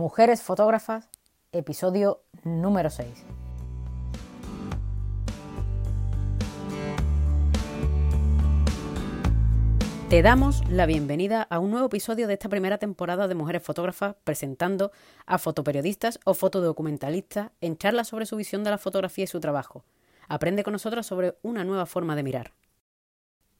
Mujeres Fotógrafas, episodio número 6. Te damos la bienvenida a un nuevo episodio de esta primera temporada de Mujeres Fotógrafas presentando a fotoperiodistas o fotodocumentalistas en charlas sobre su visión de la fotografía y su trabajo. Aprende con nosotros sobre una nueva forma de mirar.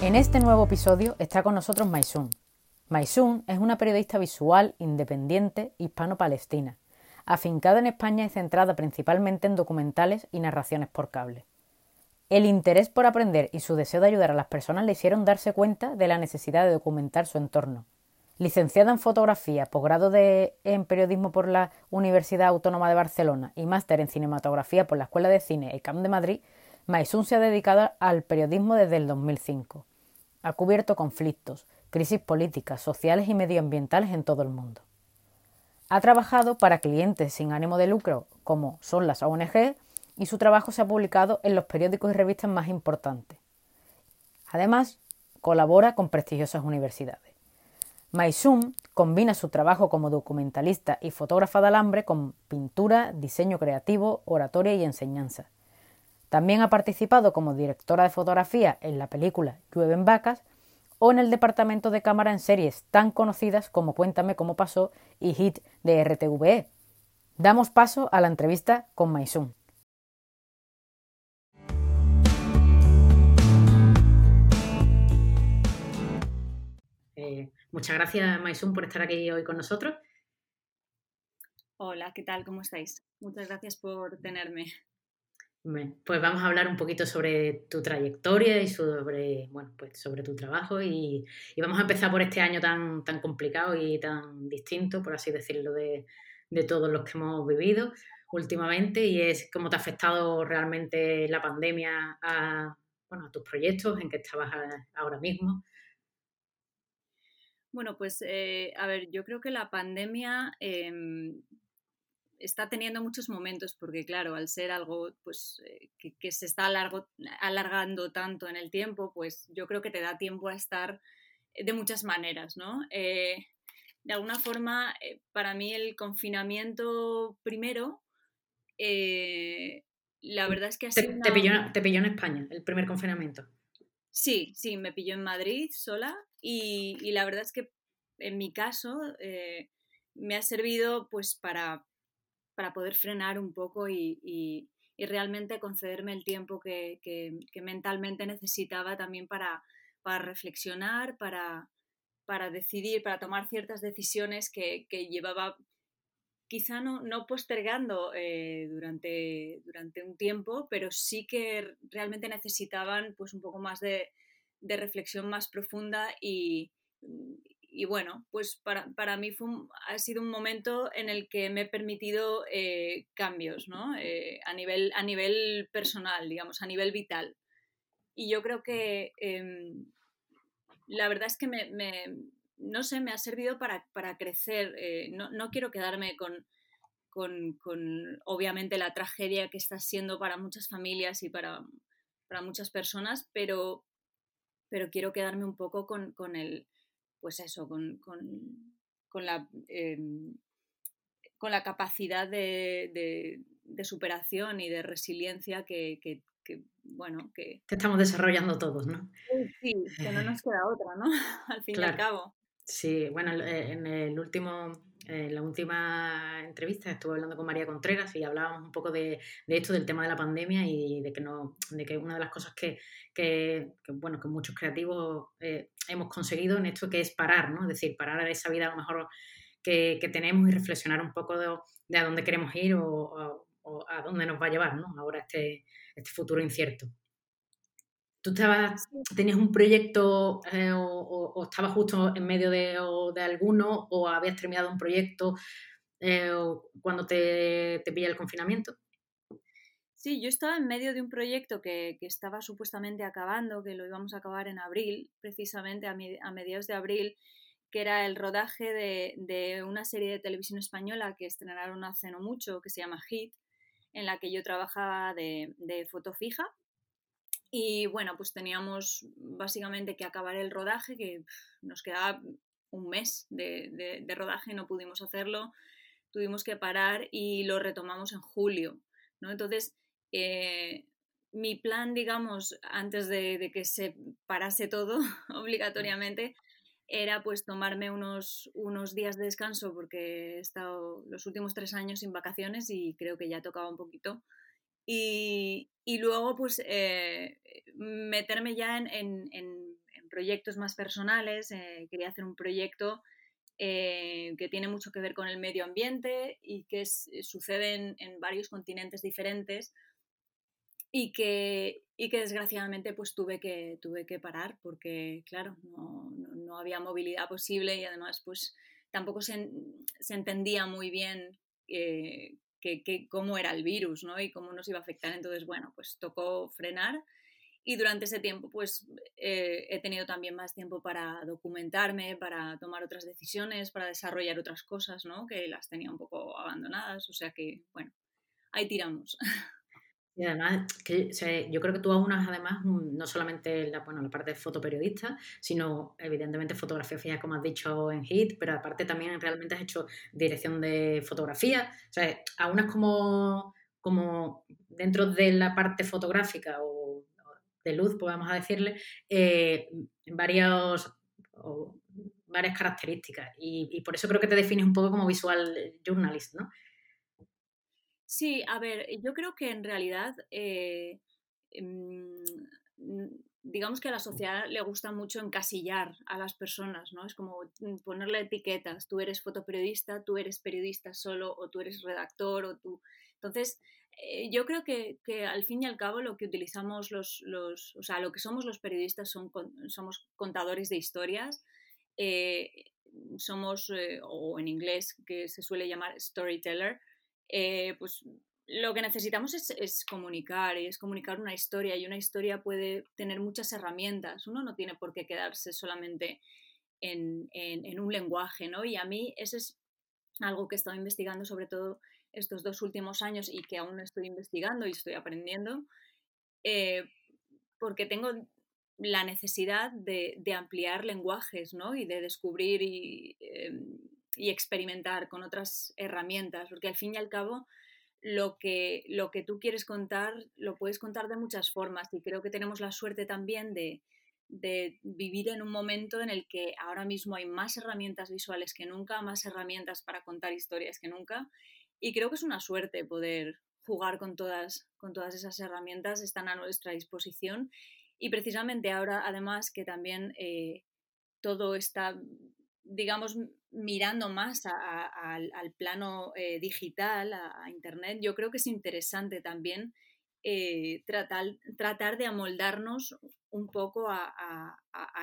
En este nuevo episodio está con nosotros Maisun. Maisun es una periodista visual independiente hispano-palestina, afincada en España y centrada principalmente en documentales y narraciones por cable. El interés por aprender y su deseo de ayudar a las personas le hicieron darse cuenta de la necesidad de documentar su entorno. Licenciada en fotografía, posgrado en periodismo por la Universidad Autónoma de Barcelona y máster en cinematografía por la Escuela de Cine ECAM de Madrid, Maisun se ha dedicado al periodismo desde el 2005. Ha cubierto conflictos, crisis políticas, sociales y medioambientales en todo el mundo. Ha trabajado para clientes sin ánimo de lucro, como son las ONG, y su trabajo se ha publicado en los periódicos y revistas más importantes. Además, colabora con prestigiosas universidades. Maisum combina su trabajo como documentalista y fotógrafa de alambre con pintura, diseño creativo, oratoria y enseñanza. También ha participado como directora de fotografía en la película Llueven vacas o en el departamento de cámara en series tan conocidas como Cuéntame cómo pasó y Hit de RTVE. Damos paso a la entrevista con Maisun. Eh, muchas gracias, Maisun, por estar aquí hoy con nosotros. Hola, ¿qué tal? ¿Cómo estáis? Muchas gracias por tenerme. Pues vamos a hablar un poquito sobre tu trayectoria y sobre, bueno, pues sobre tu trabajo y, vamos a empezar por este año tan, tan complicado y tan distinto, por así decirlo, de, todos los que hemos vivido últimamente y es cómo te ha afectado realmente la pandemia a, bueno, a tus proyectos, en que estabas ahora mismo. Bueno, pues eh, a ver, yo creo que la pandemia em, está teniendo muchos momentos porque, claro, al ser algo pues, eh, que, se está alargando tanto en el tiempo, pues yo creo que te da tiempo a estar de muchas maneras, ¿no? Eh, de alguna forma, eh, para mí el confinamiento primero, la verdad es que ha sido... Te, pilló, te, pilló, en España el primer confinamiento? Sí, sí, me pilló en Madrid sola y, y la verdad es que en mi caso me ha servido pues para para poder frenar un poco y, realmente concederme el tiempo que, mentalmente necesitaba también para, reflexionar, para, decidir, para tomar ciertas decisiones que, llevaba quizá no, postergando eh, durante, un tiempo, pero sí que realmente necesitaban pues un poco más de reflexión más profunda y, y bueno, pues para, mí fue ha sido un momento en el que me he permitido eh, cambios, ¿no? Eh, a, nivel, a nivel personal, digamos, a nivel vital. Y yo creo que em, la verdad es que me, no sé, me ha servido para, crecer. Eh, no, quiero quedarme con, con, obviamente, la tragedia que está siendo para muchas familias y para, para muchas personas, pero, pero quiero quedarme un poco con, con el pues eso, con, la, em, con la capacidad de, superación y de resiliencia que, bueno, que... estamos desarrollando todos, ¿no? Sí, que no nos queda otra, ¿no? Al fin y al cabo. Sí, bueno, eh, en el último, en la última entrevista estuve hablando con María Contreras y hablábamos un poco de, esto, del tema de la pandemia y de que no, de que una de las cosas que, bueno, que muchos creativos eh, hemos conseguido en esto que es parar, ¿no? Es decir, parar a esa vida a lo mejor que, tenemos y reflexionar un poco de, a dónde queremos ir o, a dónde nos va a llevar, ¿no? Ahora este, este futuro incierto. ¿Tú estabas, tenías un proyecto eh, o, estabas justo en medio de, alguno o habías terminado un proyecto? eh, cuando te, te pilla el confinamiento? Sí, yo estaba en medio de un proyecto que, estaba supuestamente acabando, que lo íbamos a acabar en abril, precisamente a, mediados de abril, que era el rodaje de, una serie de televisión española que estrenaron hace no mucho, que se llama Hit, en la que yo trabajaba de, foto fija. Y bueno, pues teníamos básicamente que acabar el rodaje, que nos quedaba un mes de, de rodaje, no pudimos hacerlo, tuvimos que parar y lo retomamos en julio. ¿no? Entonces, eh, mi plan, digamos, antes de, que se parase todo obligatoriamente, era pues tomarme unos, unos días de descanso porque he estado los últimos tres años sin vacaciones y creo que ya tocaba un poquito. Y, luego pues eh, meterme ya en, proyectos más personales. Eh, quería hacer un proyecto que tiene mucho que ver con el medio ambiente y que sucede en varios continentes diferentes y que, y que desgraciadamente pues tuve que, tuve que parar porque, claro, no, no, había movilidad posible y además pues tampoco se, se entendía muy bien eh, que, cómo era el virus ¿no? y cómo nos iba a afectar. Entonces, bueno, pues tocó frenar y durante ese tiempo pues eh, he tenido también más tiempo para documentarme, para tomar otras decisiones, para desarrollar otras cosas, ¿no? Que las tenía un poco abandonadas. O sea que, bueno, ahí tiramos. Y además, yo creo que tú aunas además no solamente la, bueno, la parte de fotoperiodista, sino evidentemente fotografía fija, como has dicho en HIT, pero aparte también realmente has hecho dirección de fotografía. O sea, aunas como, como dentro de la parte fotográfica o, de luz, podemos decirle, eh, varios, varias características. Y por eso creo que te defines un poco como visual journalist, ¿no? Sí, a ver, yo creo que en realidad, eh, mm, digamos que a la sociedad le gusta mucho encasillar a las personas, ¿no? Es como mm, ponerle etiquetas, tú eres fotoperiodista, tú eres periodista solo, o tú eres redactor, o tú... Entonces, eh, yo creo que, al fin y al cabo lo que utilizamos los, los o sea, lo que somos los periodistas son, somos contadores de historias, eh, somos, o en inglés que se suele llamar storyteller, eh, pues lo que necesitamos es, comunicar, y es comunicar una historia, y una historia puede tener muchas herramientas. Uno no tiene por qué quedarse solamente en, un lenguaje, ¿no? Y a mí eso es algo que he estado investigando sobre todo estos dos últimos años y que aún estoy investigando y estoy aprendiendo, eh, porque tengo la necesidad de, ampliar lenguajes, ¿no? Y de descubrir y... Em, y experimentar con otras herramientas, porque al fin y al cabo lo que, lo que tú quieres contar lo puedes contar de muchas formas y creo que tenemos la suerte también de, de vivir en un momento en el que ahora mismo hay más herramientas visuales que nunca, más herramientas para contar historias que nunca y creo que es una suerte poder jugar con todas, con todas esas herramientas, están a nuestra disposición y precisamente ahora además que también eh, todo está digamos, mirando más al plano eh, digital, a, Internet, yo creo que es interesante también eh, tratar, tratar, de amoldarnos un poco a,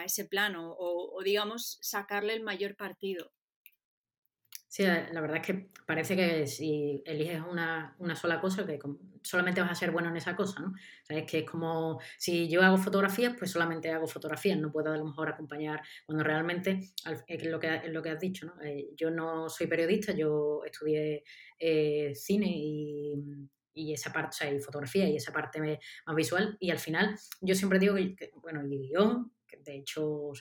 ese plano o, digamos, sacarle el mayor partido. Sí, la verdad es que parece que si eliges una, sola cosa, que solamente vas a ser bueno en esa cosa, ¿no? O que es como si yo hago fotografías, pues solamente hago fotografías, no puedo a lo mejor acompañar, cuando realmente, es lo que, es lo que has dicho, ¿no? Eh, yo no soy periodista, yo estudié eh, cine y, esa parte, o sea, y fotografía y esa parte más visual, y al final yo siempre digo que, bueno, el guion, de hecho,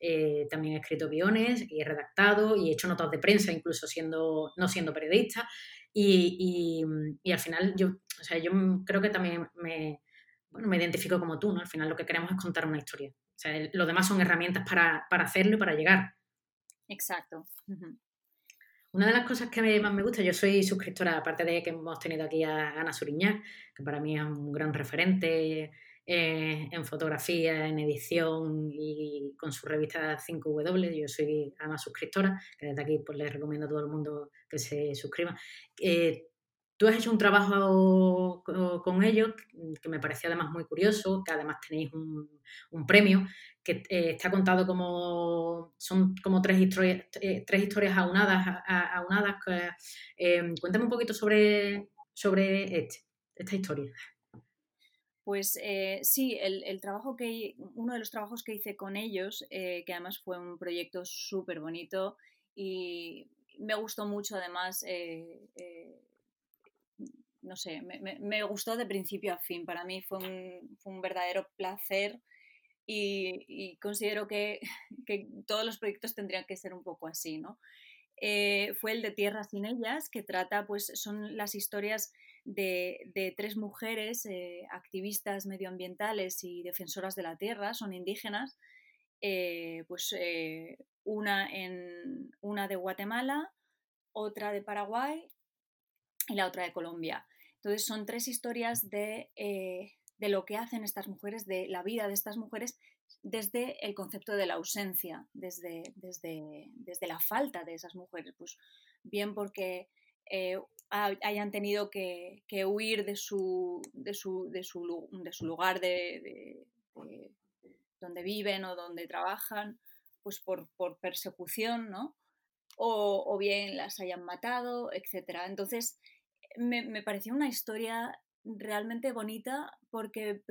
eh, también he escrito guiones y he redactado y he hecho notas de prensa, incluso siendo, no siendo periodista. Y, al final yo, o sea, yo creo que también me, bueno, me identifico como tú, ¿no? Al final lo que queremos es contar una historia. O sea, lo demás son herramientas para, hacerlo y para llegar. Exacto. Una de las cosas que más me gusta, yo soy suscriptora, aparte de que hemos tenido aquí a Ana Suriñac, que para mí es un gran referente eh, en fotografía, en edición y con su revista 5W. Yo soy además suscriptora, que desde aquí pues, les recomiendo a todo el mundo que se suscriba. Eh, Tú has hecho un trabajo con ellos que me pareció además muy curioso, que además tenéis un, premio, que eh, está contado como, son como tres historias, eh, aunadas. aunadas eh, cuéntame un poquito sobre, sobre este, esta historia. Pues eh, sí, el, trabajo que, uno de los trabajos que hice con ellos, eh, que además fue un proyecto súper bonito y me gustó mucho además, eh, no sé, me, gustó de principio a fin. Para mí fue un, verdadero placer y, considero que, que, todos los proyectos tendrían que ser un poco así, ¿no? Fue el de Tierra sin ellas, que trata, pues son las historias de, tres mujeres eh, activistas medioambientales y defensoras de la tierra, son indígenas, eh, pues eh, una, en, una de Guatemala, otra de Paraguay y la otra de Colombia. Entonces son tres historias de, de lo que hacen estas mujeres, de la vida de estas mujeres desde el concepto de la ausencia, desde, desde, desde la falta de esas mujeres. Pues bien porque hayan tenido que, huir de su, de su, de su, lugar de, donde viven o donde trabajan, pues por, persecución, ¿no? O, bien las hayan matado, etc. Entonces, me, pareció una historia realmente bonita porque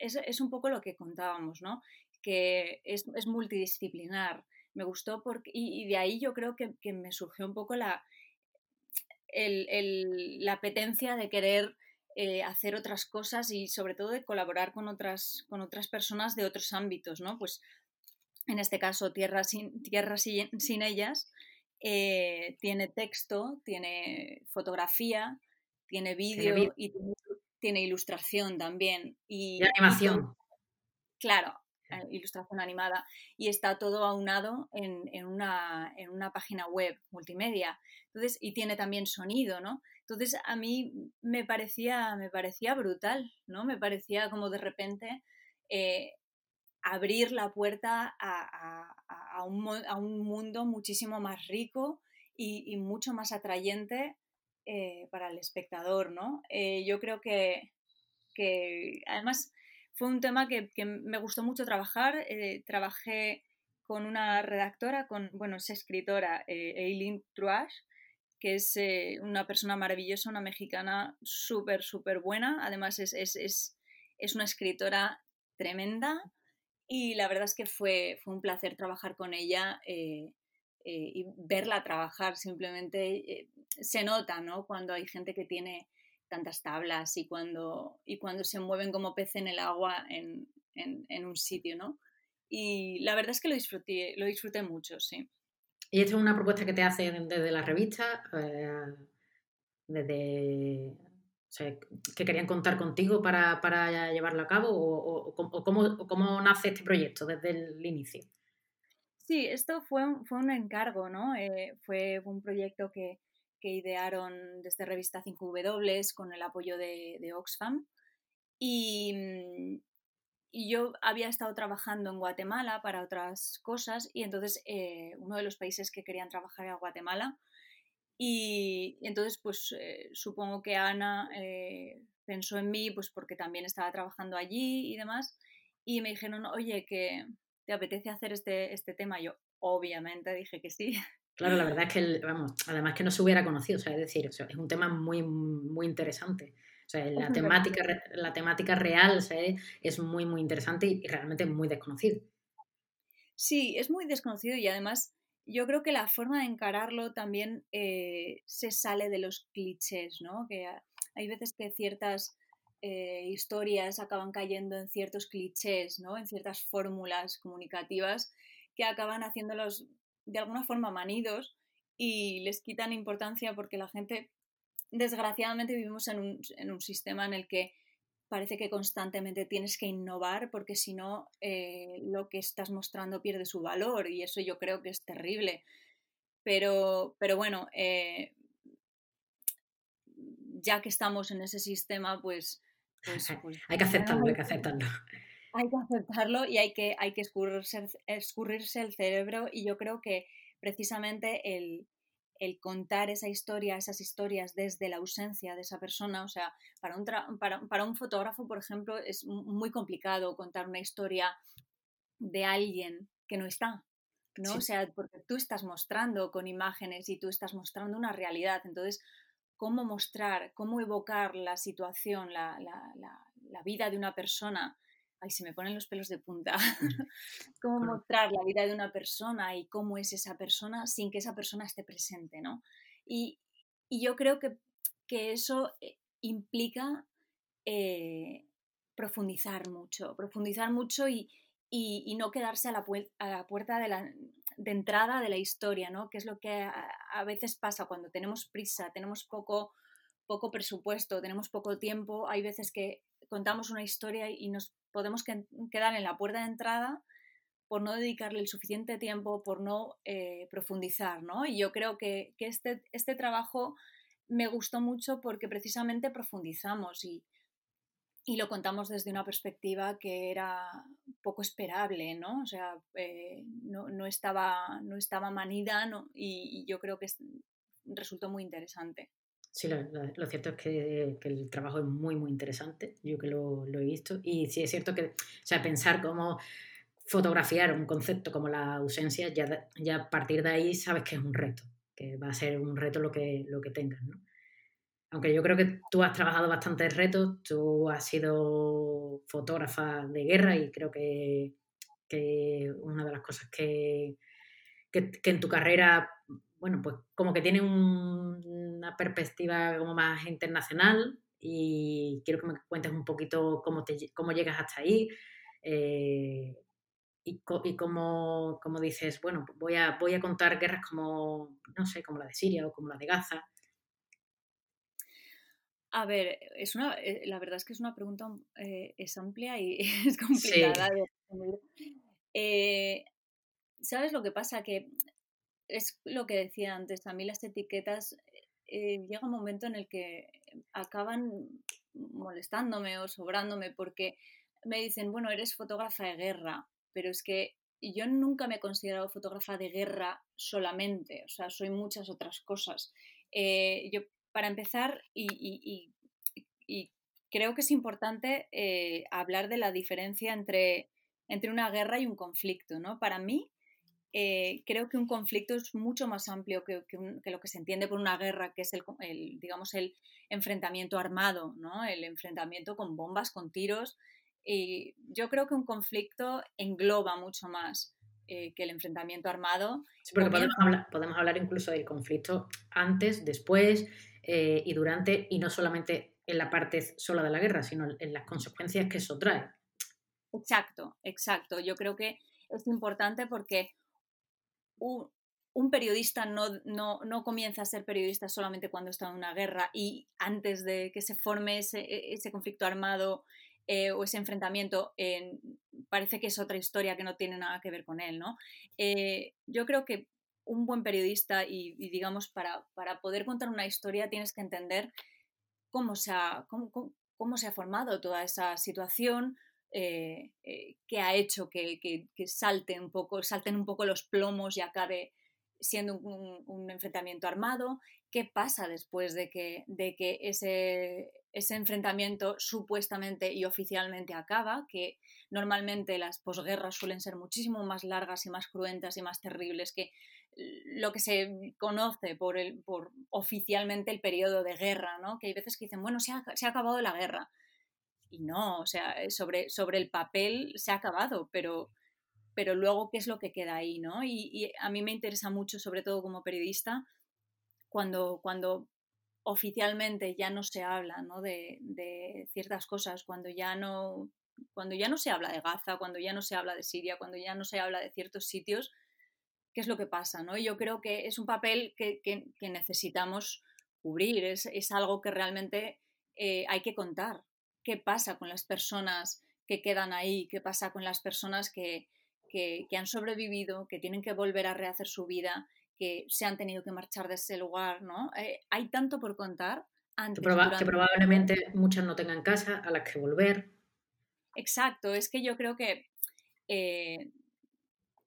es, un poco lo que contábamos, ¿no? Que es, multidisciplinar. Me gustó porque, y, de ahí yo creo que me surgió un poco la, la apetencia de querer eh, hacer otras cosas y sobre todo de colaborar con otras, con otras personas de otros ámbitos, ¿no? Pues en este caso Tierra sin, tierra sin, ellas eh, tiene texto, tiene fotografía, tiene vídeo y tiene, ilustración también. Y, animación. claro, ilustración animada, y está todo aunado en, en, una, en, una, página web multimedia. Entonces, y tiene también sonido, ¿no? Entonces, a mí me parecía, me parecía brutal, ¿no? Me parecía como de repente eh, abrir la puerta a, a, un, a, un, mundo muchísimo más rico y, y mucho más atrayente eh, para el espectador, ¿no? yo creo que, que además fue un tema que, me gustó mucho trabajar. Eh, trabajé con una redactora, con, bueno, es escritora, eh, Eileen Truash, que es eh, una persona maravillosa, una mexicana súper, súper buena. Además es, es, es, es, una escritora tremenda y la verdad es que fue, fue un placer trabajar con ella y verla trabajar. Simplemente se nota, ¿no? Cuando hay gente que tiene tantas tablas y cuando, y cuando se mueven como pez en el agua en, en, un sitio, ¿no? Y la verdad es que lo disfruté, lo disfruté mucho, sí. ¿Y esta es una propuesta que te hacen desde la revista? Eh, desde que querían contar contigo para, para llevarlo a cabo o, o, cómo, nace este proyecto desde el inicio? Sí, esto fue, fue un encargo, ¿no? Eh, fue un proyecto que, que idearon desde Revista 5W con el apoyo de, Oxfam. Y, mm, y, yo había estado trabajando en Guatemala para otras cosas y entonces eh, uno de los países que querían trabajar era Guatemala. Y, entonces, pues eh, supongo que Ana eh, pensó en mí, pues porque también estaba trabajando allí y demás. Y me dijeron, oye, que te apetece hacer este, este tema. Yo, obviamente, dije que sí. Claro, la verdad es que, vamos, además que no se hubiera conocido, o sea, es decir, es un tema muy, muy interesante. O sea, la temática, la temática real es muy, muy interesante y realmente muy desconocido. Sí, es muy desconocido y además yo creo que la forma de encararlo también eh, se sale de los clichés, ¿no? Que hay veces que ciertas eh, historias acaban cayendo en ciertos clichés, ¿no? En ciertas fórmulas comunicativas que acaban haciéndolos de alguna forma manidos y les quitan importancia porque la gente, desgraciadamente, vivimos en un, en un sistema en el que parece que constantemente tienes que innovar porque si no eh, lo que estás mostrando pierde su valor y eso yo creo que es terrible. Pero, pero bueno, eh, ya que estamos en ese sistema, pues... pues, pues hay que aceptarlo, hay que aceptarlo hay que aceptarlo y hay que, hay que escurrirse, escurrirse el cerebro y yo creo que precisamente el, el contar esa historia, esas historias desde la ausencia de esa persona. O sea, para un, para, un fotógrafo, por ejemplo, es muy complicado contar una historia de alguien que no está. ¿no? O sea, porque tú estás mostrando con imágenes y tú estás mostrando una realidad. Entonces, cómo mostrar, cómo evocar la situación, la, la vida de una persona ay, se me ponen los pelos de punta, cómo mostrar la vida de una persona y cómo es esa persona sin que esa persona esté presente, ¿no? Y, yo creo que, eso eh, implica eh, profundizar mucho, profundizar mucho y, no quedarse a la, a la puerta de, la, de, entrada de la historia, ¿no? Que es lo que a, a veces pasa cuando tenemos prisa, tenemos poco, poco presupuesto, tenemos poco tiempo, hay veces que contamos una historia y nos podemos quedar en la puerta de entrada por no dedicarle el suficiente tiempo, por no eh, profundizar, ¿no? Y yo creo que, este, este, trabajo me gustó mucho porque precisamente profundizamos y, lo contamos desde una perspectiva que era poco esperable, ¿no? O sea, eh, no, estaba, no estaba manida y, yo creo que resultó muy interesante. Sí, lo, cierto es que, el trabajo es muy, muy interesante. Yo que lo, he visto. Y sí es cierto que, o sea, pensar cómo fotografiar un concepto como la ausencia, ya, ya a partir de ahí sabes que es un reto, que va a ser un reto lo que, lo que tengas, ¿no? Aunque yo creo que tú has trabajado bastantes retos, tú has sido fotógrafa de guerra y creo que, que una de las cosas que, que, que en tu carrera, bueno, pues como que tiene un una perspectiva como más internacional y quiero que me cuentes un poquito cómo, te, cómo llegas hasta ahí eh, y, y cómo, dices, bueno, voy a, voy a contar guerras como, no sé, como la de Siria o como la de Gaza. A ver, es una, eh, la verdad es que es una pregunta, eh, es amplia y es complicada ¿Sabes lo que pasa? Que es lo que decía antes, a mí las etiquetas eh, llega un momento en el que acaban molestándome o sobrándome porque me dicen, bueno, eres fotógrafa de guerra, pero es que yo nunca me he considerado fotógrafa de guerra solamente, o sea, soy muchas otras cosas. Eh, yo, para empezar, y, creo que es importante eh, hablar de la diferencia entre, entre una guerra y un conflicto, ¿no? Para mí, eh, creo que un conflicto es mucho más amplio que, lo que se entiende por una guerra, que es el, digamos, el enfrentamiento armado, ¿no? el enfrentamiento con bombas, con tiros. Y yo creo que un conflicto engloba mucho más eh, que el enfrentamiento armado. Sí, porque podemos hablar, podemos hablar, incluso del conflicto antes, después eh, y durante, y no solamente en la parte sola de la guerra, sino en las consecuencias que eso trae. Exacto, exacto. Yo creo que es importante porque un, periodista no, no, comienza a ser periodista solamente cuando está en una guerra y antes de que se forme ese, e, conflicto armado eh, o ese enfrentamiento, parece que es otra historia que no tiene nada que ver con él, ¿no? Eh, yo creo que un buen periodista y, digamos, para, poder contar una historia tienes que entender cómo se ha, cómo se ha formado toda esa situación, eh, eh, que ha hecho que, salte un poco, salten un poco los plomos y acabe siendo un, enfrentamiento armado. ¿Qué pasa después de que, de que ese, ese, enfrentamiento supuestamente y oficialmente acaba? Que normalmente las posguerras suelen ser muchísimo más largas y más cruentas y más terribles que lo que se conoce por, el, por oficialmente el periodo de guerra, ¿no? Que hay veces que dicen, bueno, se ha, se ha acabado la guerra y no, o sea, eh, sobre, sobre el papel se ha acabado, pero, pero luego qué es lo que queda ahí, ¿no? Y, a mí me interesa mucho, sobre todo como periodista, cuando, cuando oficialmente ya no se habla ¿no? De, ciertas cosas, cuando ya no cuando ya no se habla de Gaza, cuando ya no se habla de Siria, cuando ya no se habla de ciertos sitios, ¿qué es lo que pasa? ¿no? Yo creo que es un papel que, que, necesitamos cubrir, es, es, algo que realmente eh, hay que contar qué pasa con las personas que quedan ahí, qué pasa con las personas que, han sobrevivido, que tienen que volver a rehacer su vida, que se han tenido que marchar de ese lugar, ¿no? Eh, hay tanto por contar. Antes, que, probablemente muchas no tengan casa a las que volver. Exacto, es que yo creo que eh,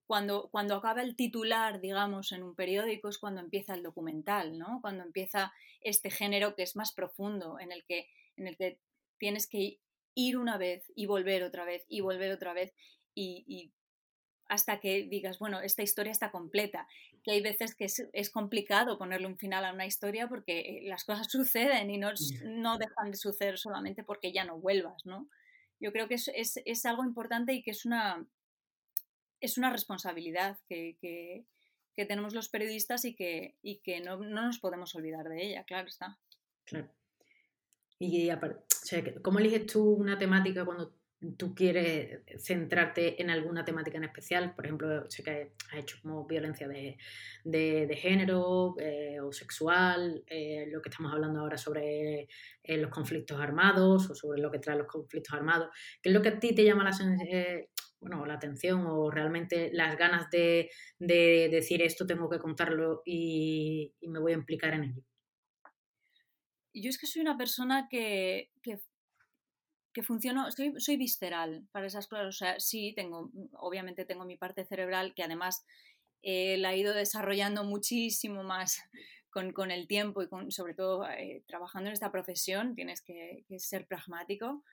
cuando, cuando acaba el titular, digamos, en un periódico es cuando empieza el documental, ¿no? Cuando empieza este género que es más profundo, en el que, en el que tienes que ir una vez y volver otra vez y volver otra vez y, hasta que digas, bueno, esta historia está completa. Que hay veces que es, complicado ponerle un final a una historia porque eh, las cosas suceden y no, no dejan de suceder solamente porque ya no vuelvas, ¿no? Yo creo que es, es algo importante y que es una, es una responsabilidad que, tenemos los periodistas y que, que no, nos podemos olvidar de ella, claro está. Claro. Y ¿cómo eliges tú una temática cuando tú quieres centrarte en alguna temática en especial? Por ejemplo, sé que has hecho como violencia de, género eh, o sexual, eh, lo que estamos hablando ahora sobre eh, los conflictos armados o sobre lo que trae los conflictos armados. ¿Qué es lo que a ti te llama la, bueno, la atención o realmente las ganas de, decir esto tengo que contarlo y, me voy a implicar en ello? Yo es que soy una persona que, que, funciona, soy, visceral para esas cosas. O sea, sí, tengo, obviamente tengo mi parte cerebral que además eh, la he ido desarrollando muchísimo más con, el tiempo y con, sobre todo eh, trabajando en esta profesión, tienes que, que ser pragmático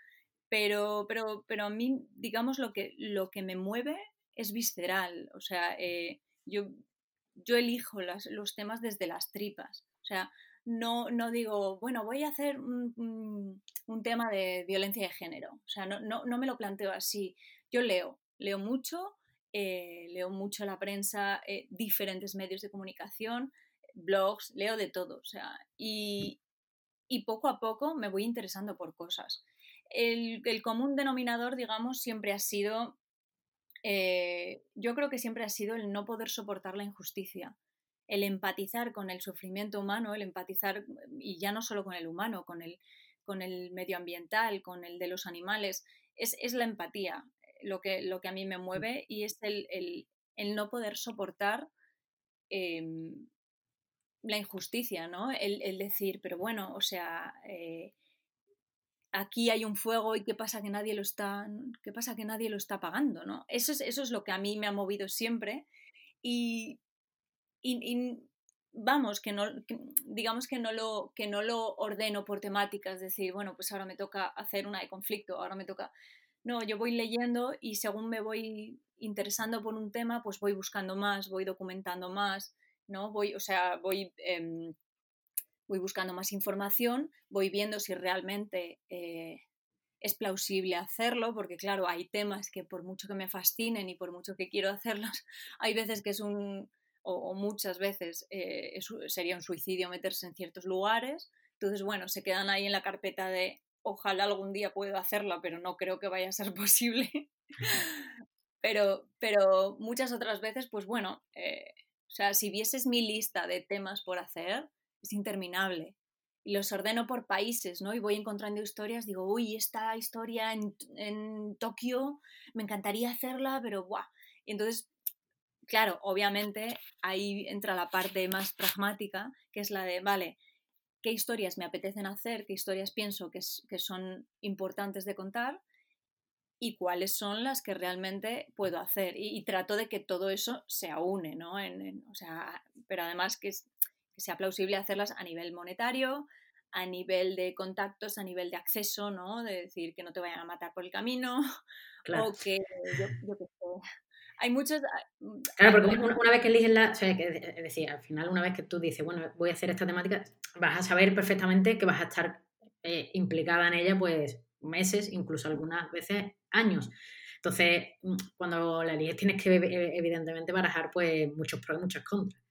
pero, pero, pero a mí, digamos, lo que, lo que me mueve es visceral. O sea, eh, yo, yo elijo los temas desde las tripas. O sea, no, no digo, bueno, voy a hacer un, tema de violencia de género. O sea, no, no, no, me lo planteo así. Yo leo, leo mucho, eh, leo mucho la prensa, eh, diferentes medios de comunicación, blogs, leo de todo. O sea, y, y poco a poco me voy interesando por cosas el, común denominador, digamos, siempre ha sido, eh, yo creo que siempre ha sido el no poder soportar la injusticia, el empatizar con el sufrimiento humano, el empatizar, y ya no solo con el humano, con el, con el medioambiental, con el de los animales, es, la empatía lo que, lo que a mí me mueve y es el, no poder soportar em, la injusticia, ¿no? El, decir, pero bueno, o sea, eh, aquí hay un fuego y qué pasa que nadie lo está, qué pasa que nadie lo está apagando, ¿no? Eso es, eso es lo que a mí me ha movido siempre y, vamos, que no, digamos que no, lo, que no lo ordeno por temáticas, decir, bueno, pues ahora me toca hacer una de conflicto, ahora me toca... No, yo voy leyendo y según me voy interesando por un tema, pues voy buscando más, voy documentando más, ¿no? Voy, o sea, voy... Em, voy buscando más información, voy viendo si realmente eh, es plausible hacerlo, porque claro, hay temas que por mucho que me fascinen y por mucho que quiero hacerlos, hay veces que es un, o, muchas veces eh, sería un suicidio meterse en ciertos lugares, entonces bueno, se quedan ahí en la carpeta de ojalá algún día pueda hacerla, pero no creo que vaya a ser posible. pero, pero muchas otras veces, pues bueno, eh, o sea, si vieses mi lista de temas por hacer, es interminable. Y los ordeno por países, ¿no? Y voy encontrando historias, digo, uy, esta historia en, en Tokio, me encantaría hacerla, pero ¡buah! Y entonces, claro, obviamente ahí entra la parte más pragmática, que es la de, vale, ¿qué historias me apetecen hacer? ¿Qué historias pienso que, que son importantes de contar? y cuáles son las que realmente puedo hacer. Y, trato de que todo eso se aúne, ¿no? En, o sea, pero además que es, que sea plausible hacerlas a nivel monetario, a nivel de contactos, a nivel de acceso, ¿no? De decir que no te vayan a matar por el camino o que yo, Hay muchos... Ah, mm, claro, porque una, vez que eliges la... O sea, es decir, al final una vez que tú dices, bueno, voy a hacer esta temática, vas a saber perfectamente que vas a estar eh, implicada en ella pues meses, incluso algunas veces años. Entonces, mm, cuando la eliges tienes que evidentemente barajar pues muchos pros y muchas contras.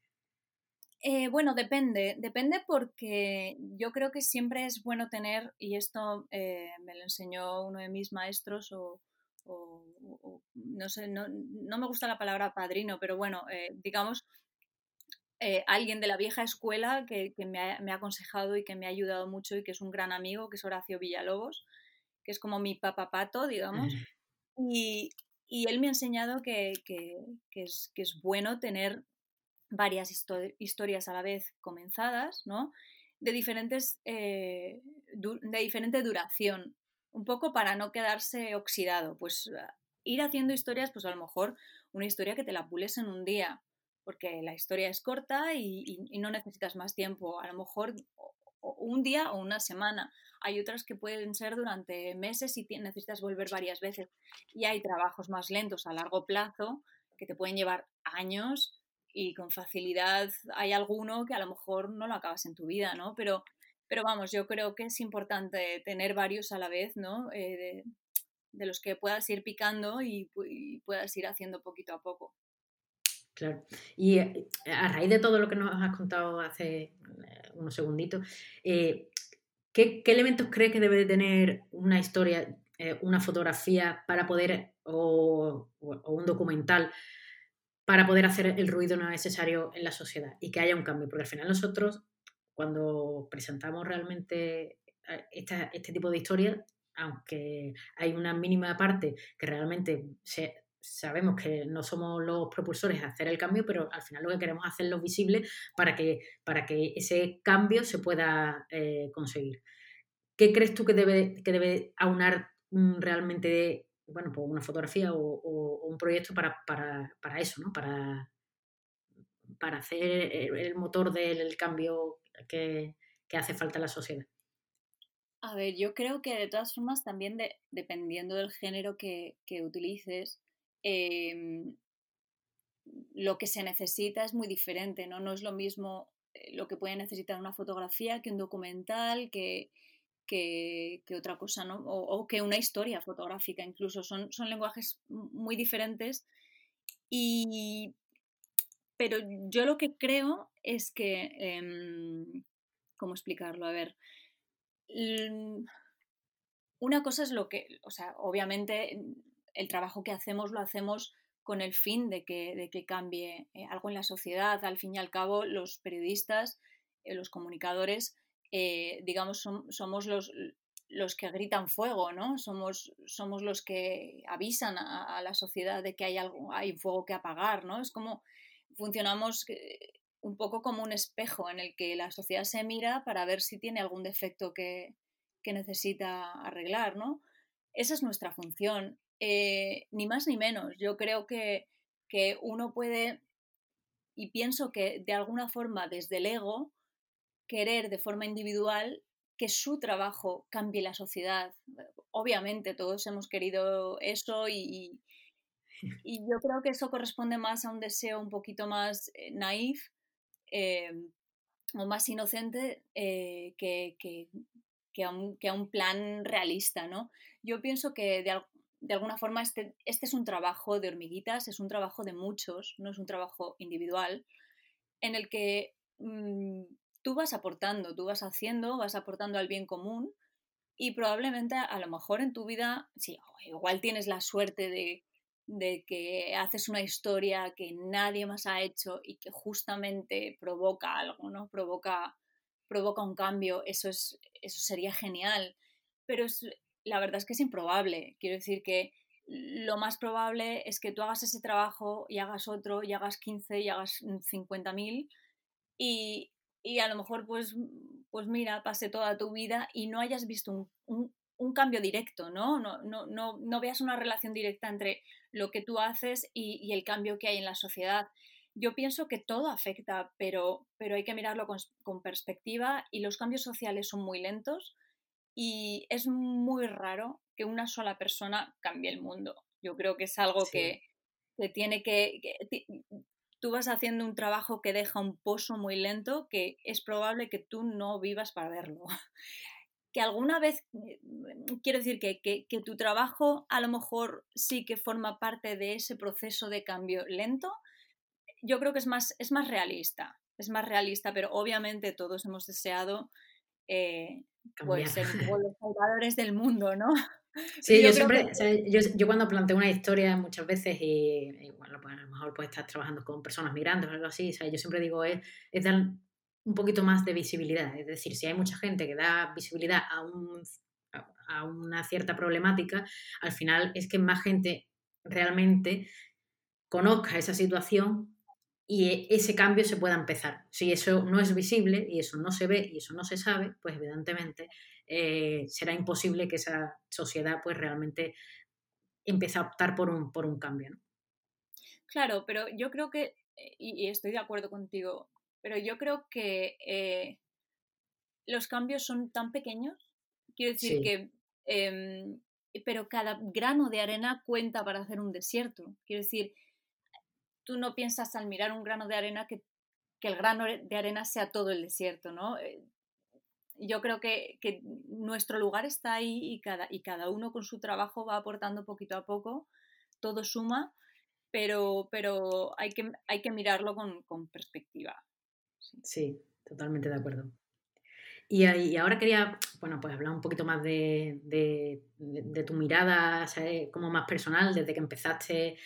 Eh, bueno, depende, depende porque yo creo que siempre es bueno tener, y esto eh, me lo enseñó uno de mis maestros, o, no sé, no, me gusta la palabra padrino, pero bueno, eh, digamos, alguien de la vieja escuela que, me, ha, aconsejado y que me ha ayudado mucho y que es un gran amigo, que es Horacio Villalobos, que es como mi papapato, digamos. Y, él me ha enseñado que, es, que es bueno tener varias historias a la vez comenzadas, ¿no? De, diferentes, eh, de diferente duración, un poco para no quedarse oxidado. Pues ir haciendo historias, pues a lo mejor una historia que te la pules en un día, porque la historia es corta y, no necesitas más tiempo, a lo mejor un día o una semana. Hay otras que pueden ser durante meses y necesitas volver varias veces. Y hay trabajos más lentos a largo plazo que te pueden llevar años y con facilidad hay alguno que a lo mejor no lo acabas en tu vida, ¿no? Pero, pero vamos, yo creo que es importante tener varios a la vez, ¿no? Eh, de, los que puedas ir picando y, puedas ir haciendo poquito a poco. Claro. Y eh, a raíz de todo lo que nos has contado hace eh, unos segunditos, ¿qué, elementos crees que debe tener una historia, una fotografía para poder, o, o un documental, para poder hacer el ruido necesario en la sociedad y que haya un cambio. Porque al final nosotros, cuando presentamos realmente eh, este tipo de historias, aunque hay una mínima parte que realmente sabemos que no somos los propulsores de hacer el cambio, pero al final lo que queremos es hacerlo visible para que, para que ese cambio se pueda eh, conseguir. ¿Qué crees tú que debe, que debe aunar realmente bueno, pues una fotografía o, un proyecto para, eso, ¿no? Para, para hacer el motor del cambio que, hace falta en la sociedad. A ver, yo creo que de todas formas también dependiendo del género que, utilices, em, lo que se necesita es muy diferente, ¿no? No es lo mismo eh, lo que puede necesitar una fotografía que un documental, que, que, otra cosa, ¿no? O, que una historia fotográfica incluso. Son, son lenguajes muy diferentes. Y, pero yo lo que creo es que, em, ¿cómo explicarlo? A ver, una cosa es lo que, o sea, obviamente el trabajo que hacemos lo hacemos con el fin de que, de que cambie eh, algo en la sociedad. Al fin y al cabo, los periodistas, eh, los comunicadores, eh, digamos, somos los, los que gritan fuego, ¿no? Somos, somos los que avisan a, la sociedad de que hay, algo, hay fuego que apagar, ¿no? Es como funcionamos eh, un poco como un espejo en el que la sociedad se mira para ver si tiene algún defecto que, necesita arreglar, ¿no? Esa es nuestra función, eh, ni más ni menos. Yo creo que, que uno puede, y pienso que de alguna forma desde el ego, querer de forma individual que su trabajo cambie la sociedad. Obviamente todos hemos querido eso y, y yo creo que eso corresponde más a un deseo un poquito más eh, naif eh, o más inocente eh, que, que, a un, plan realista. ¿no? Yo pienso que de, de, alguna forma este, este es un trabajo de hormiguitas, es un trabajo de muchos, no es un trabajo individual, en el que mm, tú vas aportando, tú vas haciendo, vas aportando al bien común y probablemente a lo mejor en tu vida, sí, igual tienes la suerte de, que haces una historia que nadie más ha hecho y que justamente provoca algo, ¿no? Provoca, provoca un cambio, eso, es, eso sería genial, pero es, la verdad es que es improbable. Quiero decir que lo más probable es que tú hagas ese trabajo y hagas otro, y hagas 15 y hagas 50.000 y, y a lo mejor pues, pues mira, pase toda tu vida y no hayas visto un, cambio directo, ¿no? No, ¿no? no, no, veas una relación directa entre lo que tú haces y, y, el cambio que hay en la sociedad. Yo pienso que todo afecta, pero, pero hay que mirarlo con, con perspectiva y los cambios sociales son muy lentos y es muy raro que una sola persona cambie el mundo. Yo creo que es algo que, que, tiene que, tú vas haciendo un trabajo que deja un pozo muy lento que es probable que tú no vivas para verlo. Que alguna vez, eh, quiero decir que, que, tu trabajo a lo mejor sí que forma parte de ese proceso de cambio lento, yo creo que es más, es más realista, es más realista, pero obviamente todos hemos deseado eh, pues, ser los salvadores del mundo, ¿no? Sí, yo, siempre, yo, cuando planteo una historia muchas veces y, bueno, pues a lo mejor puedes estar trabajando con personas migrantes o algo así, yo siempre digo es, es dar un poquito más de visibilidad, es decir, si hay mucha gente que da visibilidad a, un, a una cierta problemática, al final es que más gente realmente conozca esa situación y e, ese cambio se pueda empezar. Si eso no es visible y eso no se ve y eso no se sabe, pues evidentemente eh, será imposible que esa sociedad pues realmente empieza a optar por un, por un cambio. Claro, pero yo creo que, y, estoy de acuerdo contigo, pero yo creo que eh, los cambios son tan pequeños, quiero decir que, em, pero cada grano de arena cuenta para hacer un desierto. Quiero decir, tú no piensas al mirar un grano de arena que, que el grano de arena sea todo el desierto, ¿no? Eh, yo creo que, que, nuestro lugar está ahí y cada, y cada uno con su trabajo va aportando poquito a poco, todo suma, pero, pero hay, que, hay que mirarlo con, con perspectiva. Sí. totalmente de acuerdo. Y, y, ahora quería, bueno, pues hablar un poquito más de, de, tu mirada, como más personal, desde que empezaste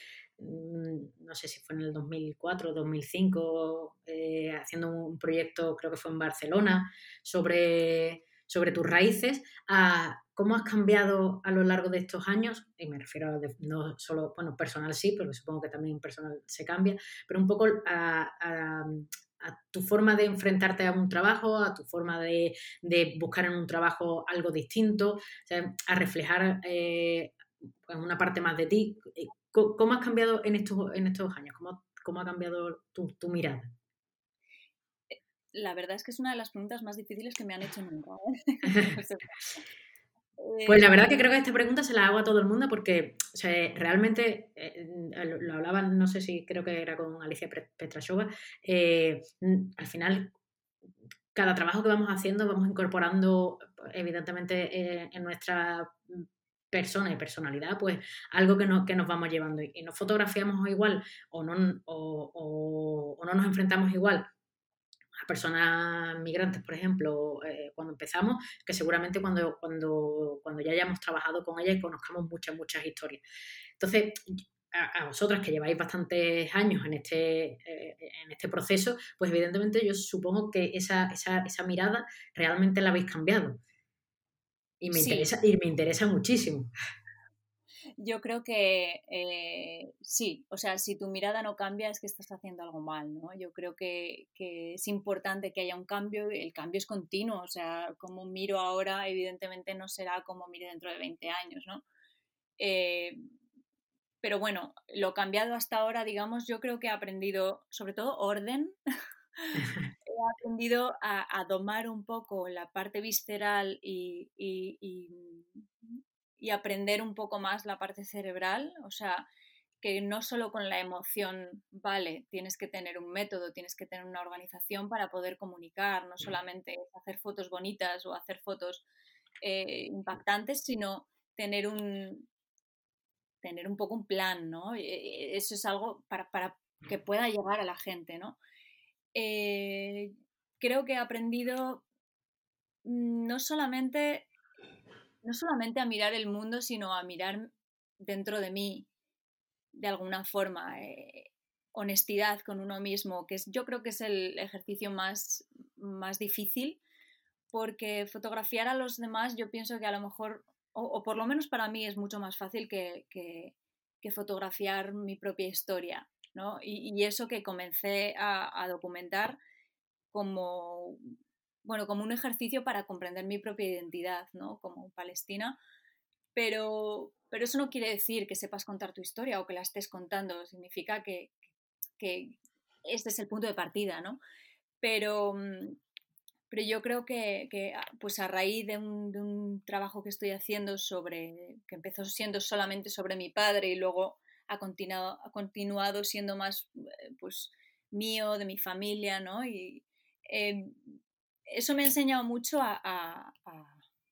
Mm, no sé si fue en el 2004 o 2005, eh, haciendo un proyecto, creo que fue en Barcelona, sobre, sobre tus raíces, a cómo has cambiado a lo largo de estos años, y me refiero a no solo, bueno, personal sí, porque supongo que también personal se cambia, pero un poco a, tu forma de enfrentarte a un trabajo, a tu forma de, de buscar en un trabajo algo distinto, a reflejar eh, pues una parte más de ti. ¿Cómo has cambiado en estos, en estos años? ¿Cómo, cómo ha cambiado tu, tu, mirada? La verdad es que es una de las preguntas más difíciles que me han hecho nunca. ¿eh? Pues la verdad que creo que esta pregunta se la hago a todo el mundo porque o sea, realmente eh, lo hablaban, no sé si creo que era con Alicia Petrashova, eh, al final cada trabajo que vamos haciendo vamos incorporando evidentemente en nuestra persona y personalidad, pues algo que, no, que nos vamos llevando. Y nos fotografiamos igual o no, o, no nos enfrentamos igual personas migrantes, por ejemplo, eh, cuando empezamos, que seguramente cuando, cuando, cuando ya hayamos trabajado con ellas y conozcamos muchas, muchas historias. Entonces, a, vosotras que lleváis bastantes años en este, eh, en este proceso, pues evidentemente yo supongo que esa, esa, esa mirada realmente la habéis cambiado. Y me, interesa, y me interesa muchísimo. Yo creo que eh, sí, o sea, si tu mirada no cambia es que estás haciendo algo mal, ¿no? Yo creo que, que, es importante que haya un cambio, el cambio es continuo, o sea, como miro ahora, evidentemente no será como mire dentro de 20 años, ¿no? Eh, pero bueno, lo cambiado hasta ahora, digamos, yo creo que he aprendido sobre todo orden, he aprendido a, domar un poco la parte visceral y, y, aprender un poco más la parte cerebral, o sea, que no solo con la emoción vale, tienes que tener un método, tienes que tener una organización para poder comunicar, no solamente hacer fotos bonitas o hacer fotos eh, impactantes, sino tener un tener un poco un plan, ¿no? E, e, eso es algo para, para que pueda llegar a la gente, ¿no? Eh, creo que he aprendido mm, no solamente, no solamente a mirar el mundo, sino a mirar dentro de mí de alguna forma. Eh, honestidad con uno mismo, que es, yo creo que es el ejercicio más, más difícil, porque fotografiar a los demás yo pienso que a lo mejor, o, por lo menos para mí es mucho más fácil que, que, fotografiar mi propia historia. Y, eso que comencé a, documentar como, bueno, como un ejercicio para comprender mi propia identidad, ¿no? Como Palestina. Pero, pero eso no quiere decir que sepas contar tu historia o que la estés contando, significa que, que este es el punto de partida, ¿no? Pero, pero yo creo que, que ah, pues a raíz de un, de un, trabajo que estoy haciendo sobre, que empezó siendo solamente sobre mi padre y luego ha continuado, ha continuado siendo más eh, pues, mío, de mi familia, ¿no? Y em, eso me ha enseñado mucho a,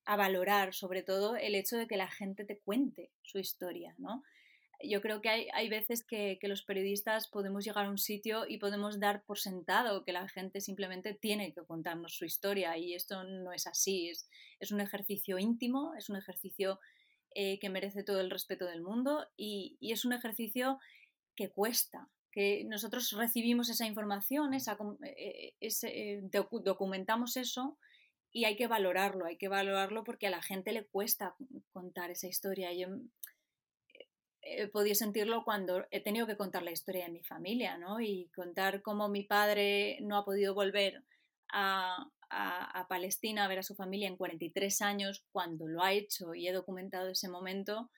valorar, sobre todo, el hecho de que la gente te cuente su historia, ¿no? Yo creo que hay, veces que, los periodistas podemos llegar a un sitio y podemos dar por sentado que la gente simplemente tiene que contarnos su historia y esto no es así, es, un ejercicio íntimo, es un ejercicio eh, que merece todo el respeto del mundo y, es un ejercicio que cuesta, que nosotros recibimos esa información, esa, eh, eh, documentamos eso y hay que valorarlo, hay que valorarlo porque a la gente le cuesta contar esa historia. Yo he podido sentirlo cuando he tenido que contar la historia de mi familia, ¿no? Y contar cómo mi padre no ha podido volver a, a, Palestina a ver a su familia en 43 años, cuando lo ha hecho y he documentado ese momento,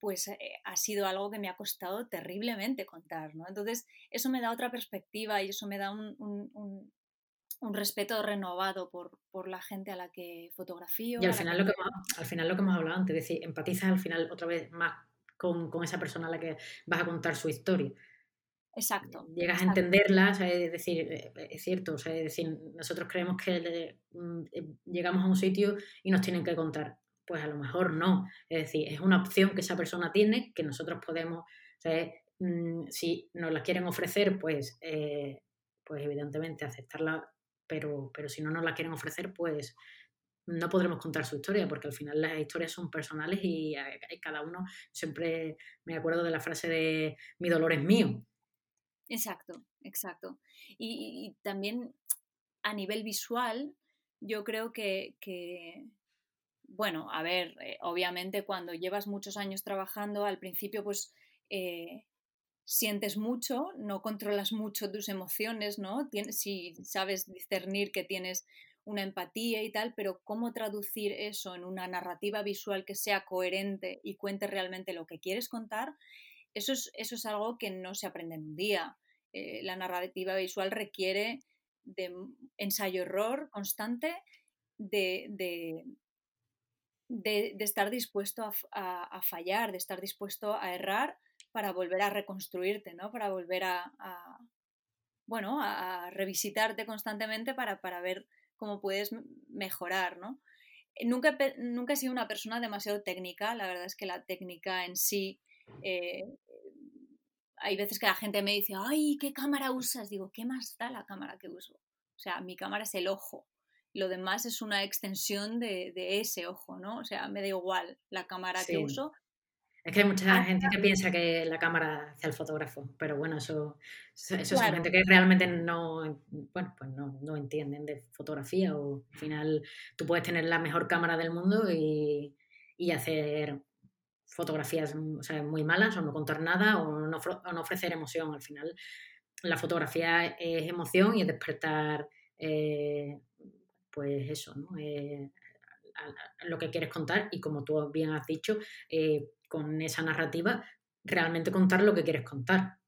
pues eh, ha sido algo que me ha costado terriblemente contar, ¿no? Entonces, eso me da otra perspectiva y eso me da un, un, respeto renovado por, por, la gente a la que fotografío. Y al final, lo que hemos, al final lo que hemos hablado antes, es decir, empatizas al final otra vez más con, con, esa persona a la que vas a contar su historia. Exacto. Llegas a entenderla, es decir, eh, es cierto, es decir, nosotros creemos que mm, llegamos a un sitio y nos tienen que contar pues a lo mejor no. Es decir, es una opción que esa persona tiene que nosotros podemos, mm, si nos la quieren ofrecer, pues, eh, pues evidentemente aceptarla, pero, pero si no nos la quieren ofrecer, pues no podremos contar su historia, porque al final las historias son personales y, cada uno, siempre me acuerdo de la frase de mi dolor es mío. Exacto, exacto. Y, también a nivel visual, yo creo que, bueno, a ver, eh, obviamente cuando llevas muchos años trabajando, al principio pues eh, sientes mucho, no controlas mucho tus emociones, ¿no? si sabes discernir que tienes una empatía y tal, pero cómo traducir eso en una narrativa visual que sea coherente y cuente realmente lo que quieres contar, eso es, eso es algo que no se aprende en un día. Eh, la narrativa visual requiere de ensayo-error constante, de, de, estar dispuesto a, fallar, de estar dispuesto a errar para volver a reconstruirte, ¿no? Para volver a, bueno, a revisitarte constantemente para, para, ver cómo puedes mejorar, ¿no? Nunca, nunca he sido una persona demasiado técnica, la verdad es que la técnica en sí, eh, hay veces que la gente me dice, ay, ¿qué cámara usas? Digo, ¿qué más da la cámara que uso? O sea, mi cámara es el ojo, lo demás es una extensión de, ese ojo, ¿no? O sea, me da igual la cámara que uso. Es que hay mucha gente que piensa que la cámara hace el fotógrafo, pero bueno, eso, eso, es gente que realmente no, bueno, pues no, no, entienden de fotografía o al final tú puedes tener la mejor cámara del mundo y, y hacer fotografías o sea, muy malas o no contar nada o no, o no, ofrecer emoción. Al final la fotografía es emoción y es despertar eh, pues eso, ¿no? Eh, lo que quieres contar y como tú bien has dicho, eh, con esa narrativa, realmente contar lo que quieres contar.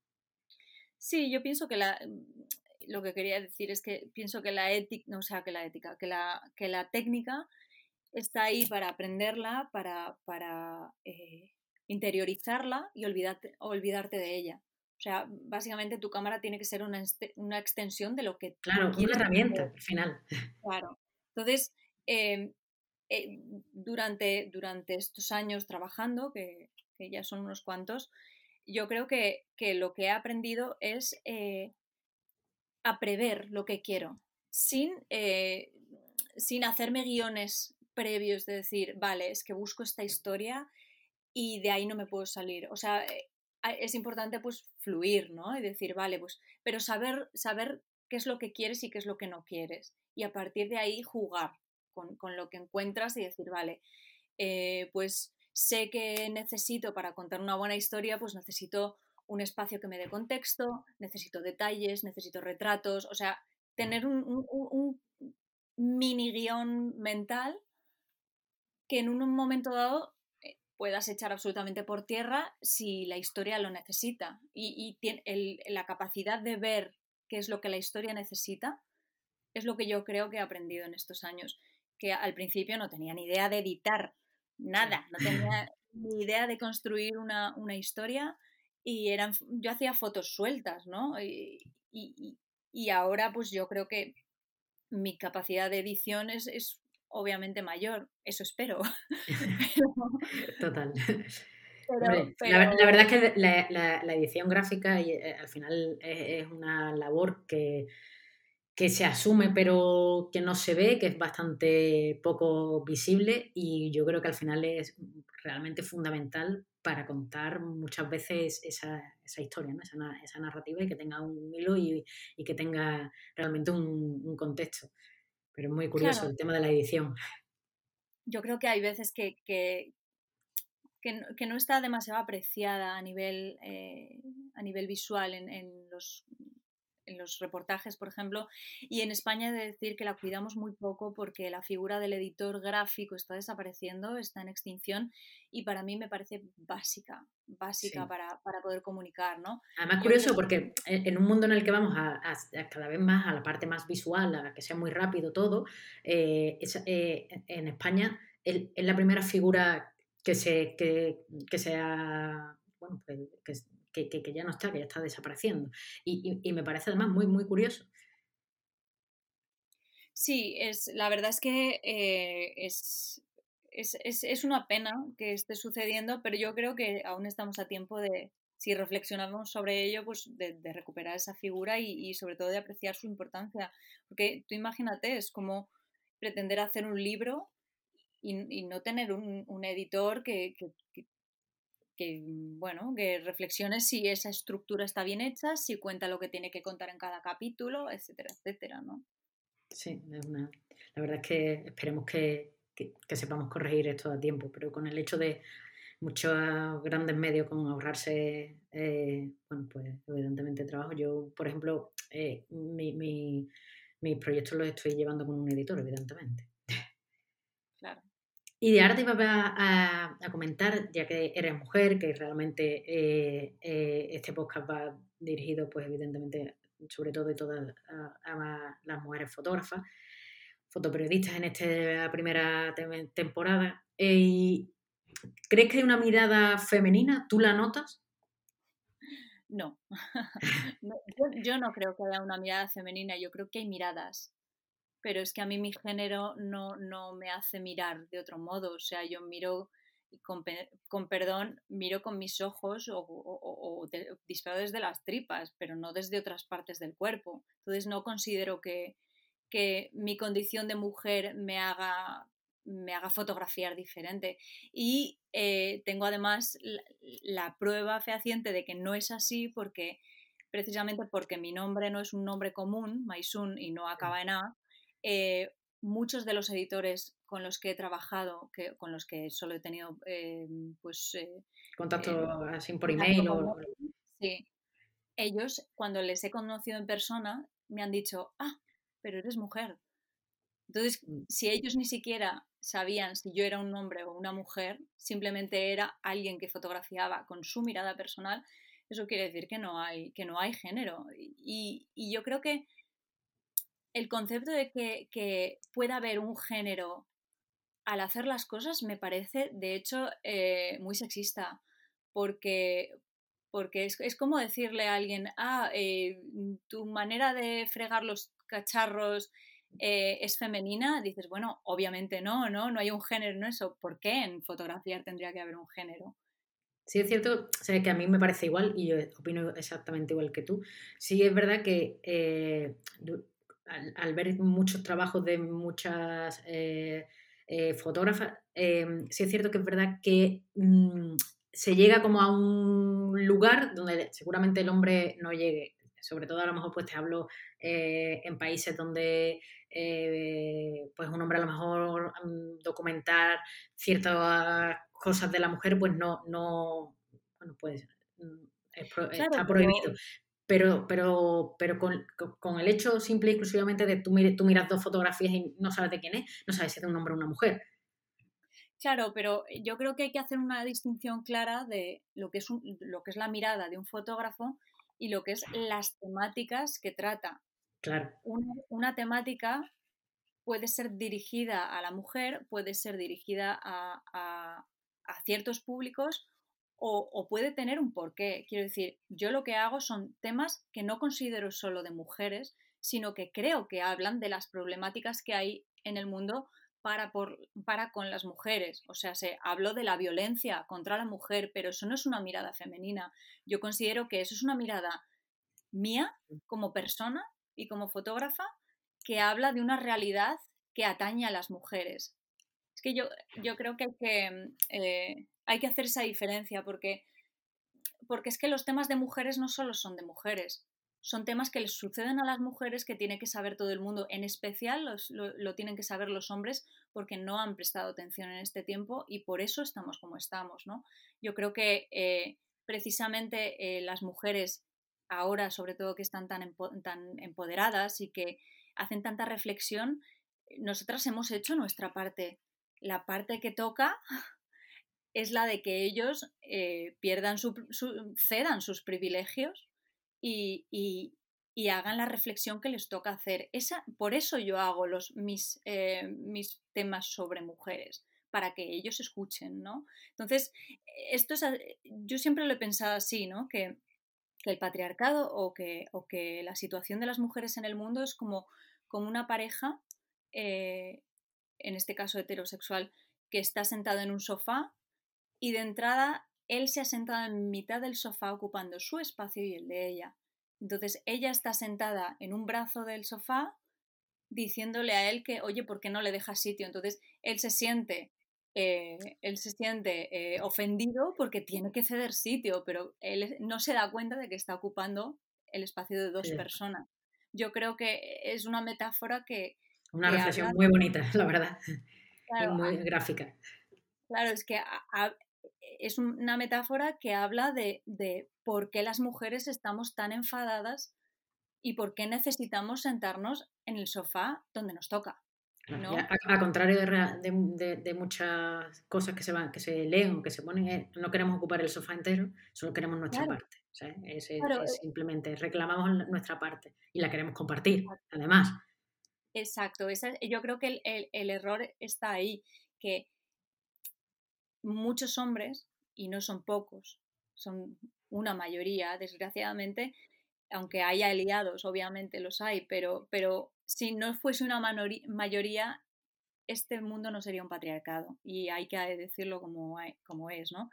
Sí, yo pienso que la, lo que quería decir es que pienso que la ética, no, o sea, que la ética, que la, que la técnica está ahí para aprenderla, para, para eh, interiorizarla y olvidarte, olvidarte de ella. O sea, básicamente tu cámara tiene que ser una, una extensión de lo que... Claro, una herramienta, al final. Claro. Entonces, em, eh, durante, durante estos años trabajando, que, ya son unos cuantos, yo creo que, lo que he aprendido es eh, a prever lo que quiero, sin, eh, sin hacerme guiones previos de decir, vale, es que busco esta historia y de ahí no me puedo salir. O sea, es importante pues fluir, ¿no? Y decir, vale, pues, pero saber, saber qué es lo que quieres y qué es lo que no quieres. Y a partir de ahí jugar con, lo que encuentras y decir, vale, eh, pues sé que necesito para contar una buena historia, pues necesito un espacio que me dé contexto, necesito detalles, necesito retratos, o sea, tener un, un mini guion mental que en un momento dado puedas echar absolutamente por tierra si la historia lo necesita. Y, la capacidad de ver qué es lo que la historia necesita es lo que yo creo que he aprendido en estos años, que al principio no tenía ni idea de editar nada, no tenía ni idea de construir una, historia y eran, yo hacía fotos sueltas, ¿no? Y, y, ahora pues yo creo que mi capacidad de edición es, es obviamente mayor, eso espero. Total. La, verdad es que la, edición gráfica y, eh, al final es, una labor que, que, se asume pero que no se ve, que es bastante poco visible y yo creo que al final es realmente fundamental para contar muchas veces esa, esa historia, ¿no? esa, esa, narrativa y que tenga un hilo y, y que tenga realmente un, un contexto. Pero es muy curioso el tema de la edición. Yo creo que hay veces que, que, que, no, está demasiado apreciada a nivel, eh, a nivel visual en, en, los, los reportajes, por ejemplo, y en España he de decir que la cuidamos muy poco porque la figura del editor gráfico está desapareciendo, está en extinción y para mí me parece básica, básica para, poder comunicar, ¿no? Además, curioso porque en un mundo en el que vamos a, cada vez más a la parte más visual, a que sea muy rápido todo, eh, eh, en España es la primera figura que se, que, que sea, bueno, que, que, ya no está, que ya está desapareciendo. Y, y, me parece además muy, muy curioso. Sí, es, la verdad es que eh, es, es, es, es, una pena que esté sucediendo, pero yo creo que aún estamos a tiempo de, si reflexionamos sobre ello, pues de, de recuperar esa figura y, y, sobre todo de apreciar su importancia. Porque tú imagínate, es como pretender hacer un libro y, no tener un, editor que, que, bueno, que reflexione si esa estructura está bien hecha, si cuenta lo que tiene que contar en cada capítulo, etcétera, etcétera, ¿no? Sí, la verdad es que esperemos que, sepamos corregir esto a tiempo, pero con el hecho de muchos grandes medios con ahorrarse, eh, bueno, pues evidentemente trabajo. Yo, por ejemplo, eh, mi, mis proyectos los estoy llevando con un editor, evidentemente. Y de ahora te iba a, comentar, ya que eres mujer, que realmente eh, eh, este podcast va dirigido, pues evidentemente, sobre todo y todas a, las mujeres fotógrafas, fotoperiodistas en esta primera temporada. Eh, ¿Crees que hay una mirada femenina? ¿Tú la notas? No, yo no creo que haya una mirada femenina, yo creo que hay miradas pero es que a mí mi género no, no me hace mirar de otro modo, o sea, yo miro con, con perdón, miro con mis ojos o, o, disparo desde las tripas, pero no desde otras partes del cuerpo. Entonces no considero que, que mi condición de mujer me haga, me haga fotografiar diferente. Y eh, tengo además la, la, prueba fehaciente de que no es así porque precisamente porque mi nombre no es un nombre común, Maisun, y no acaba en A, eh, muchos de los editores con los que he trabajado, que, con los que solo he tenido eh, pues, eh, contacto así por email o... Sí. Ellos, cuando les he conocido en persona, me han dicho, ah, pero eres mujer. Entonces, mm. si ellos ni siquiera sabían si yo era un hombre o una mujer, simplemente era alguien que fotografiaba con su mirada personal, eso quiere decir que no hay, que no hay género. Y, y yo creo que el concepto de que, pueda haber un género al hacer las cosas me parece, de hecho, eh, muy sexista, porque, porque es, como decirle a alguien, ah, eh, tu manera de fregar los cacharros eh, es femenina, dices, bueno, obviamente no, no, no hay un género en eso. ¿Por qué en fotografía tendría que haber un género? Sí, es cierto, que a mí me parece igual y yo opino exactamente igual que tú. Sí, es verdad que al, ver muchos trabajos de muchas eh, eh, fotógrafas, em, sí es cierto que es verdad que mm, se llega como a un lugar donde seguramente el hombre no llegue. Sobre todo a lo mejor pues te hablo eh, en países donde pues un hombre a lo mejor mm, documentar ciertas cosas de la mujer pues no, no bueno pues mm, está prohibido pero, pero, pero con, con, el hecho simple y exclusivamente de tú, tú miras dos fotografías y no sabes de quién es, no sabes si es de un hombre o una mujer. Claro, pero yo creo que hay que hacer una distinción clara de lo que es, lo que es la mirada de un fotógrafo y lo que es las temáticas que trata. Claro. Una, una temática puede ser dirigida a la mujer, puede ser dirigida a, a, a ciertos públicos o, puede tener un porqué. Quiero decir, yo lo que hago son temas que no considero solo de mujeres, sino que creo que hablan de las problemáticas que hay en el mundo para, por, para con las mujeres. O sea, se hablo de la violencia contra la mujer, pero eso no es una mirada femenina. Yo considero que eso es una mirada mía como persona y como fotógrafa que habla de una realidad que atañe a las mujeres. Es que yo, yo creo que hay que eh, hay que hacer esa diferencia porque, porque es que los temas de mujeres no solo son de mujeres, son temas que les suceden a las mujeres que tiene que saber todo el mundo, en especial lo, tienen que saber los hombres porque no han prestado atención en este tiempo y por eso estamos como estamos, ¿no? Yo creo que eh, precisamente eh, las mujeres ahora sobre todo que están tan, tan empoderadas y que hacen tanta reflexión, nosotras hemos hecho nuestra parte. La parte que toca es la de que ellos eh, pierdan su, cedan sus privilegios y, y, hagan la reflexión que les toca hacer. Esa, por eso yo hago los, mis, eh, mis temas sobre mujeres, para que ellos escuchen, ¿no? Entonces, esto es, yo siempre lo he pensado así, ¿no? Que, que el patriarcado o que, o que, la situación de las mujeres en el mundo es como, como una pareja, eh, en este caso heterosexual, que está sentado en un sofá y de entrada él se ha sentado en mitad del sofá ocupando su espacio y el de ella. Entonces ella está sentada en un brazo del sofá diciéndole a él que, oye, ¿por qué no le dejas sitio? Entonces él se siente, eh, él se siente eh, ofendido porque tiene que ceder sitio, pero él no se da cuenta de que está ocupando el espacio de dos personas. Yo creo que es una metáfora que... Una reflexión muy bonita, la verdad. y muy gráfica. Claro, es que es una metáfora que habla de, por qué las mujeres estamos tan enfadadas y por qué necesitamos sentarnos en el sofá donde nos toca. A, contrario de, muchas cosas que se, van, que se leen o que se ponen, eh, no queremos ocupar el sofá entero, solo queremos nuestra parte. Es, eh simplemente reclamamos nuestra parte y la queremos compartir, además. Exacto, yo creo que el, el error está ahí, que muchos hombres y no son pocos, son una mayoría, desgraciadamente, aunque haya aliados, obviamente los hay, pero, pero si no fuese una mayoría, este mundo no sería un patriarcado y hay que decirlo como, como es, ¿no?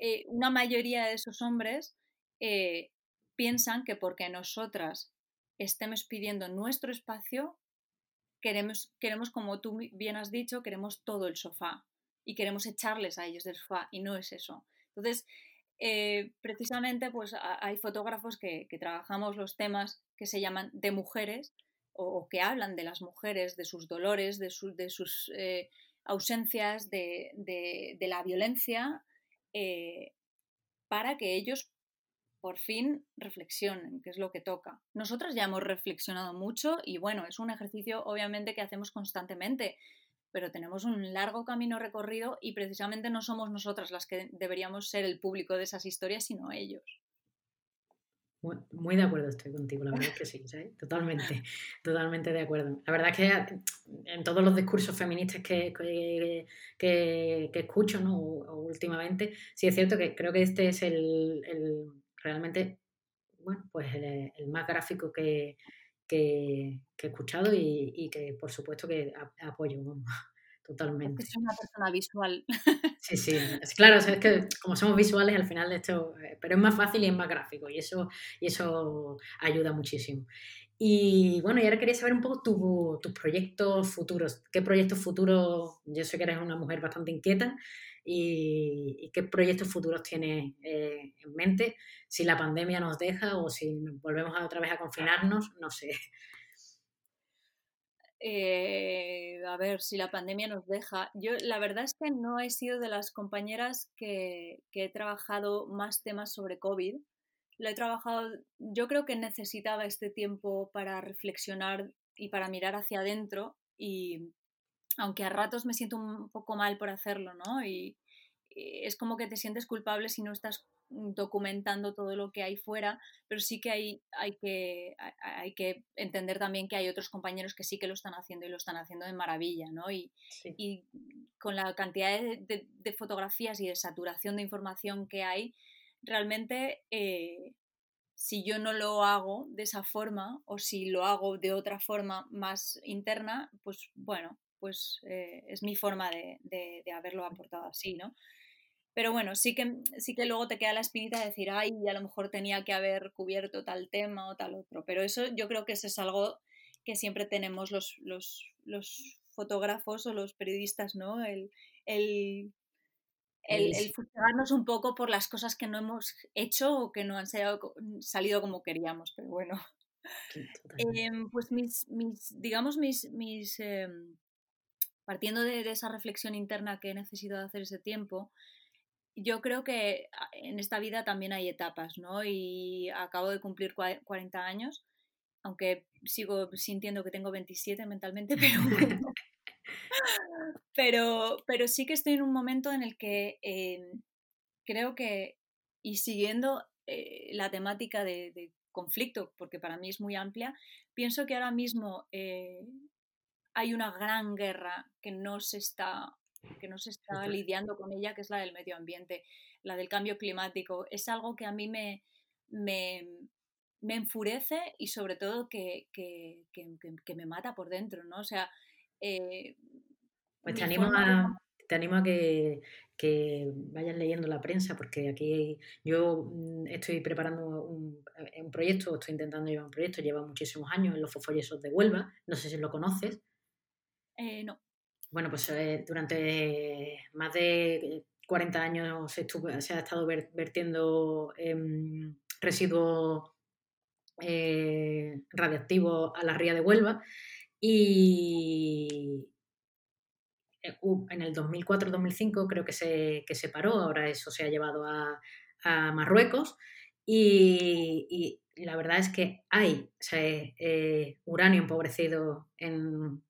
Eh, una mayoría de esos hombres eh, piensan que porque nosotras estemos pidiendo nuestro espacio, queremos, queremos, como tú bien has dicho, queremos todo el sofá y queremos echarles a ellos del sofá y no es eso. Entonces, eh, precisamente, pues hay fotógrafos que, trabajamos los temas que se llaman de mujeres o, que hablan de las mujeres, de sus dolores, de, de sus eh, ausencias, de, la violencia, eh, para que ellos por fin reflexionen, que es lo que toca. Nosotros ya hemos reflexionado mucho y bueno, es un ejercicio obviamente que hacemos constantemente pero tenemos un largo camino recorrido y precisamente no somos nosotras las que deberíamos ser el público de esas historias, sino ellos. Muy, de acuerdo estoy contigo, la verdad es que sí, ¿sabes? totalmente, totalmente de acuerdo. La verdad es que en todos los discursos feministas que, que, escucho ¿no? últimamente, sí es cierto que creo que este es el, realmente, bueno, pues el, más gráfico que, que, he escuchado y, que por supuesto que apoyo totalmente. Es una persona visual. Sí, sí, claro, es que como somos visuales al final esto, eh, pero es más fácil y es más gráfico y eso, y eso ayuda muchísimo. Y bueno, y ahora quería saber un poco tus proyectos futuros. ¿Qué proyectos futuros? Yo sé que eres una mujer bastante inquieta y, qué proyectos futuros tienes eh, en mente, si la pandemia nos deja o si volvemos otra vez a confinarnos, no sé. Eh, a ver, si la pandemia nos deja. Yo la verdad es que no he sido de las compañeras que, he trabajado más temas sobre COVID. Lo he trabajado, yo creo que necesitaba este tiempo para reflexionar y para mirar hacia adentro y, aunque a ratos me siento un poco mal por hacerlo, ¿no? Y, es como que te sientes culpable si no estás documentando todo lo que hay fuera, pero sí que hay, hay, que hay que entender también que hay otros compañeros que sí que lo están haciendo y lo están haciendo de maravilla, ¿no? Y, y con la cantidad de, de, fotografías y de saturación de información que hay, realmente eh, si yo no lo hago de esa forma o si lo hago de otra forma más interna, pues bueno, pues eh, es mi forma de, haberlo aportado así, ¿no? Pero bueno, sí que, sí que luego te queda la espinita de decir, ay, a lo mejor tenía que haber cubierto tal tema o tal otro. Pero eso yo creo que eso es algo que siempre tenemos los, los, fotógrafos o los periodistas, ¿no? El, el, el, un poco por las cosas que no hemos hecho o que no han salido, salido como queríamos, pero bueno. Em, pues mis, mis, digamos, mis, mis em, partiendo de, esa reflexión interna que he necesitado hacer ese tiempo, yo creo que ah, en esta vida también hay etapas, ¿no? Y acabo de cumplir 40 años, aunque sigo sintiendo que tengo 27 mentalmente, pero, pero, sí que estoy en un momento en el que eh, creo que, y siguiendo eh, la temática de, conflicto, porque para mí es muy amplia, pienso que ahora mismo eh, hay una gran guerra que no se está que no se está lidiando con ella, que es la del medio ambiente, la del cambio climático. Es algo que a mí me, me, enfurece y sobre todo que, me mata por dentro, ¿no? O sea... Eh, pues te animo, a, te animo a que, vayan leyendo la prensa, porque aquí yo mm, estoy preparando un, un, proyecto, estoy intentando llevar un proyecto, lleva muchísimos años en los fosfollesos de Huelva, no sé si lo conoces. Eh, no. Bueno, pues eh, durante más de 40 años se, ha estado vertiendo em, residuos eh, radiactivos a la ría de Huelva y en el 2004-2005 creo que se, que se paró, ahora eso se ha llevado a, Marruecos y, la verdad es que hay uranio empobrecido en,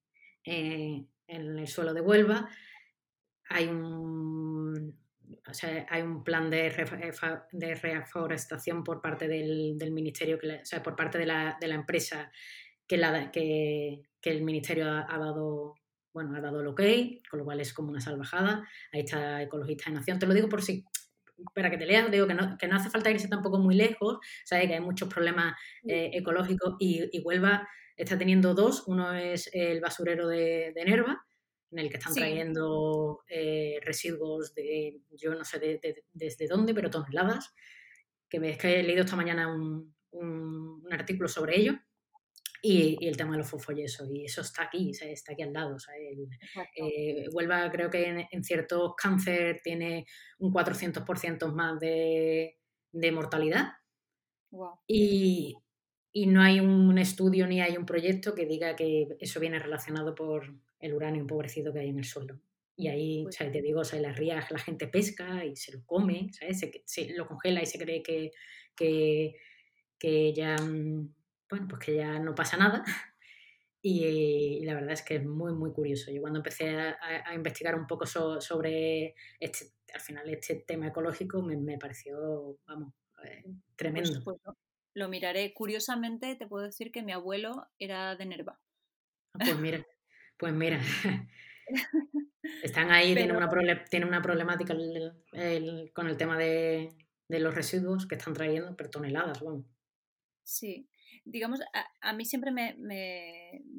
en el suelo de Huelva. Hay un, hay un plan de, de reforestación por parte del, ministerio, que o sea, por parte de la, empresa que, la, que, el ministerio ha, dado bueno, ha dado el ok, con lo cual es como una salvajada. Ahí está Ecologistas de Nación. Te lo digo por si, para que te leas, digo que no, que no hace falta irse tampoco muy lejos, sabes que hay muchos problemas eh, ecológicos y, y Huelva está teniendo dos. Uno es el basurero de, Nerva, en el que están trayendo eh, residuos de, yo no sé desde dónde, pero toneladas. Que me es que he leído esta mañana un, artículo sobre ello. Y, el tema de los fosfollesos, y eso está aquí, está aquí al lado. Eh, Huelva creo que en, en ciertos cáncer tiene un 400% más de, mortalidad. Y, y no hay un estudio ni hay un proyecto que diga que eso viene relacionado por el uranio empobrecido que hay en el suelo. Y ahí, pues te digo, o sea, las rías la gente pesca y se lo come, ¿sabes? Se, lo congela y se cree que, que, ya, mm, bueno, pues que ya no pasa nada. Y, la verdad es que es muy, muy curioso. Yo cuando empecé a, investigar un poco sobre este, al final este tema ecológico me, me pareció, vamos, eh, pues, tremendo. Pues lo miraré. Curiosamente, te puedo decir que mi abuelo era de Nerva. Ah, pues mira, pues mira. Están ahí, tienen, una una problemática con el tema de, los residuos que están trayendo, pero toneladas, bueno. Sí, digamos, a, mí siempre me,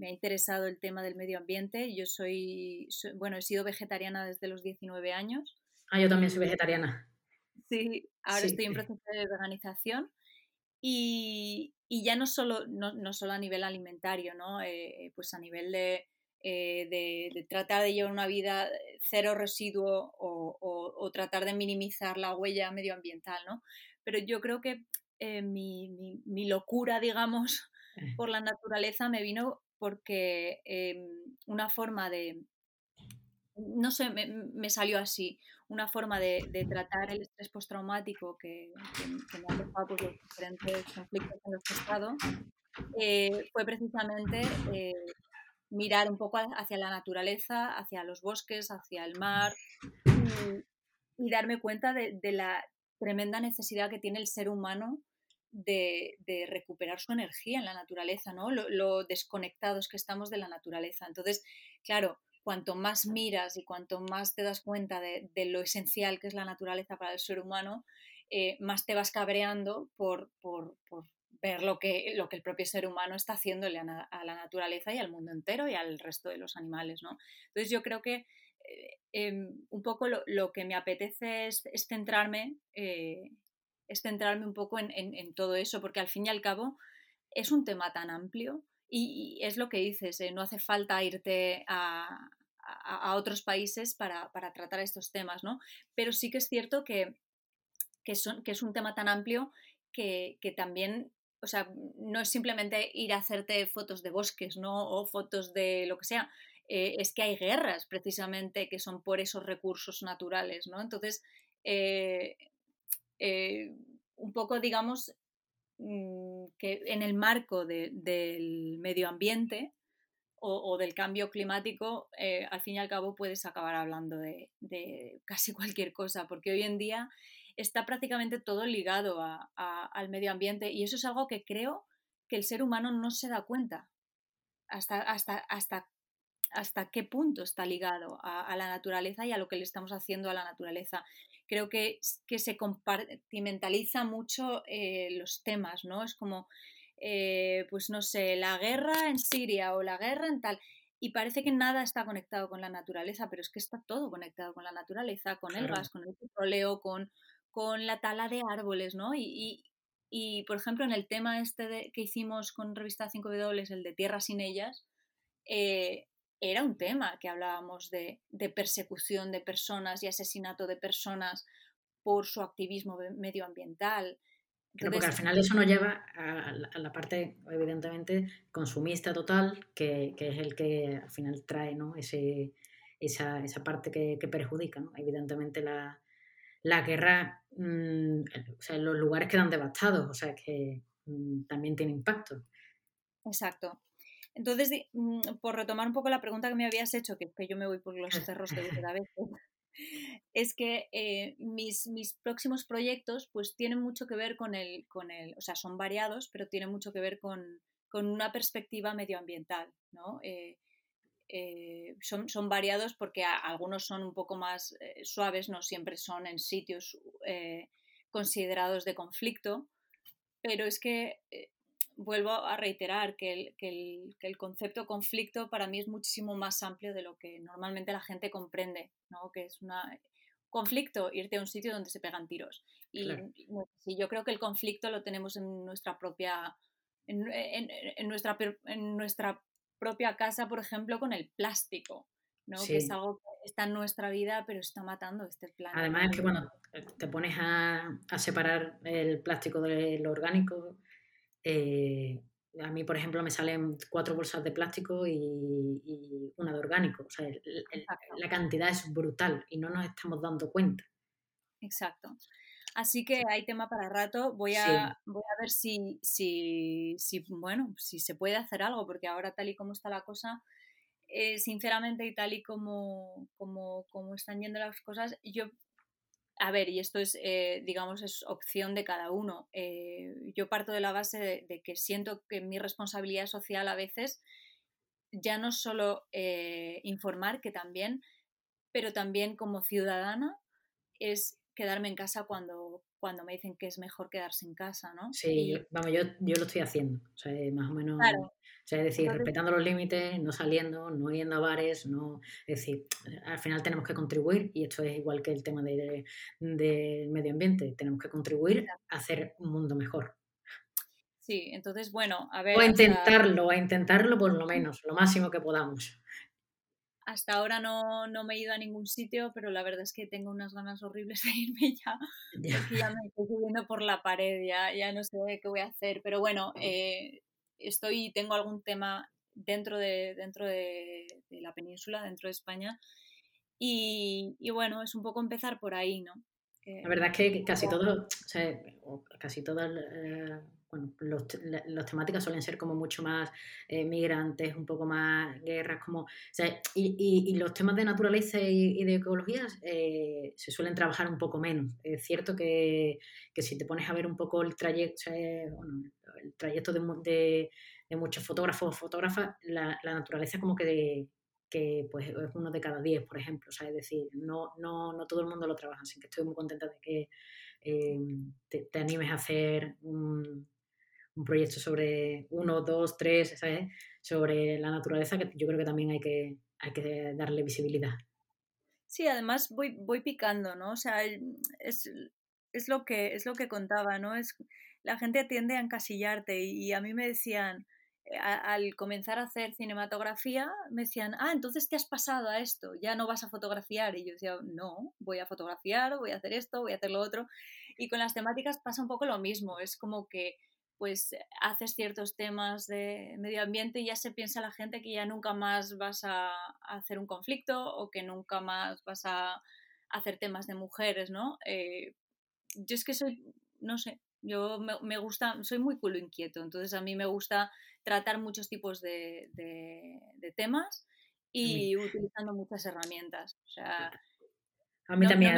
ha interesado el tema del medio ambiente. Yo soy, bueno, he sido vegetariana desde los 19 años. Ah, yo también soy vegetariana. Sí, ahora estoy en proceso de veganización y, ya no solo, no, solo a nivel alimentario, ¿no? Eh, pues a nivel eh, de, de, tratar de llevar una vida cero residuo o, tratar de minimizar la huella medioambiental, ¿no? Pero yo creo que eh, mi, mi, locura, digamos, por la naturaleza me vino porque em, una forma de, no sé, me, salió así, una forma de, tratar el estrés postraumático que, que, me ha dejado por los diferentes conflictos en los que he estado, eh, fue precisamente eh, mirar un poco hacia la naturaleza, hacia los bosques, hacia el mar y, darme cuenta de, la tremenda necesidad que tiene el ser humano de, recuperar su energía en la naturaleza, ¿no? Lo, lo, desconectados que estamos de la naturaleza. Entonces, claro, cuanto más miras y cuanto más te das cuenta de, lo esencial que es la naturaleza para el ser humano, eh, más te vas cabreando por, ver lo que, lo que el propio ser humano está haciéndole a, la naturaleza y al mundo entero y al resto de los animales. ¿no? Entonces yo creo que eh, em, un poco lo, que me apetece es, centrarme, eh, es centrarme un poco en, todo eso, porque al fin y al cabo es un tema tan amplio y, es lo que dices, no hace falta irte a, otros países para, tratar estos temas, ¿no? Pero sí que es cierto que, son, que es un tema tan amplio que, también, o sea, no es simplemente ir a hacerte fotos de bosques, ¿no? O fotos de lo que sea. Eh, es que hay guerras precisamente que son por esos recursos naturales, ¿no? Entonces, eh, eh, un poco, digamos, que en el marco del medio ambiente o, del cambio climático, eh, al fin y al cabo puedes acabar hablando de, casi cualquier cosa, porque hoy en día está prácticamente todo ligado al medio ambiente y eso es algo que creo que el ser humano no se da cuenta hasta, hasta, hasta hasta qué punto está ligado a, la naturaleza y a lo que le estamos haciendo a la naturaleza. Creo que, que se compartimentaliza mucho eh, los temas, ¿no? Es como, eh, pues no sé, la guerra en Siria o la guerra en tal. Y parece que nada está conectado con la naturaleza, pero es que está todo conectado con la naturaleza, con el gas, con el petróleo, con, con la tala de árboles, ¿no? Y, y, por ejemplo, en el tema este que hicimos con Revista 5W, el de Tierra sin ellas, eh, era un tema que hablábamos de, persecución de personas y asesinato de personas por su activismo medioambiental. porque al final eso nos lleva a, la parte, evidentemente, consumista total, que, es el que al final trae ¿no? Ese, esa, parte que, perjudica. Evidentemente la, guerra, mm, o sea, los lugares quedan devastados, o sea que mm, también tiene impacto. Exacto. Entonces, mm, por retomar un poco la pregunta que me habías hecho, que, que yo me voy por los cerros de la vez, es que eh, mis, mis, próximos proyectos pues tienen mucho que ver con el, con el, o sea, son variados, pero tienen mucho que ver con, con una perspectiva medioambiental, ¿no? Eh, eh, son, son, variados porque algunos son un poco más suaves, no siempre son en sitios considerados de conflicto, pero es que vuelvo a reiterar que el, concepto conflicto para mí es muchísimo más amplio de lo que normalmente la gente comprende, ¿no? que es una conflicto, irte a un sitio donde se pegan tiros. Y, yo creo que el conflicto lo tenemos en nuestra propia, en, nuestra, en nuestra propia casa, por ejemplo, con el plástico. ¿no? que es algo que está en nuestra vida, pero está matando este planeta. Además es que cuando te pones a, a separar el plástico del orgánico, eh, a mí, por ejemplo, me salen cuatro bolsas de plástico y, una de orgánico. O sea, la cantidad es brutal y no nos estamos dando cuenta. Exacto. Así que hay tema para rato. Voy a, voy a ver si, si, si, bueno, si se puede hacer algo, porque ahora tal y como está la cosa, eh, sinceramente y tal y como, como, como están yendo las cosas, yo a ver, y esto es, eh, digamos, es opción de cada uno. Eh, yo parto de la base de, que siento que mi responsabilidad social a veces ya no solo eh, informar, que también, pero también como ciudadana es quedarme en casa cuando, cuando me dicen que es mejor quedarse en casa, ¿no? Sí, vamos, yo, yo, lo estoy haciendo, o sea, más o menos, o sea, es decir, respetando los límites, no saliendo, no yendo a bares, no, es decir, al final tenemos que contribuir, y esto es igual que el tema del de, medio ambiente, tenemos que contribuir a hacer un mundo mejor. Sí, entonces, bueno, a ver... O a intentarlo, a intentarlo por lo menos, lo máximo que podamos. Hasta ahora no, me he ido a ningún sitio, pero la verdad es que tengo unas ganas horribles de irme ya, ya me estoy subiendo por la pared, ya, ya no sé qué voy a hacer. Pero bueno, eh, estoy, tengo algún tema dentro de, dentro de, la península, dentro de España, y, bueno, es un poco empezar por ahí, ¿no? la verdad es que casi todo, o sea, casi todas eh, bueno, los, las temáticas suelen ser como mucho más eh, migrantes, un poco más guerras, como, y, los temas de naturaleza y, de ecología eh, se suelen trabajar un poco menos. Es cierto que, si te pones a ver un poco el trayecto, el trayecto de, muchos fotógrafos o fotógrafas, la, naturaleza como que, que pues, es uno de cada diez, por ejemplo. O es decir, no, no, no todo el mundo lo trabaja, así que estoy muy contenta de que eh, te, te, animes a hacer un, un proyecto sobre uno, dos, tres, ¿sabes? Sobre la naturaleza, que yo creo que también hay que, hay que darle visibilidad. Sí, además voy, voy picando, ¿no? O sea, es, es, lo que, es lo que contaba, ¿no? Es, la gente tiende a encasillarte y, a mí me decían, eh, al comenzar a hacer cinematografía, me decían, ah, entonces te has pasado a esto, ya no vas a fotografiar. Y yo decía, no, voy a fotografiar, voy a hacer esto, voy a hacer lo otro. Y con las temáticas pasa un poco lo mismo, es como que pues haces ciertos temas de medio ambiente y ya se piensa la gente que ya nunca más vas a, hacer un conflicto o que nunca más vas a, hacer temas de mujeres, ¿no? Eh, yo es que soy, no sé, yo me, gusta, soy muy culo inquieto, entonces a mí me gusta tratar muchos tipos de, temas y utilizando muchas herramientas. O sea, a mí también,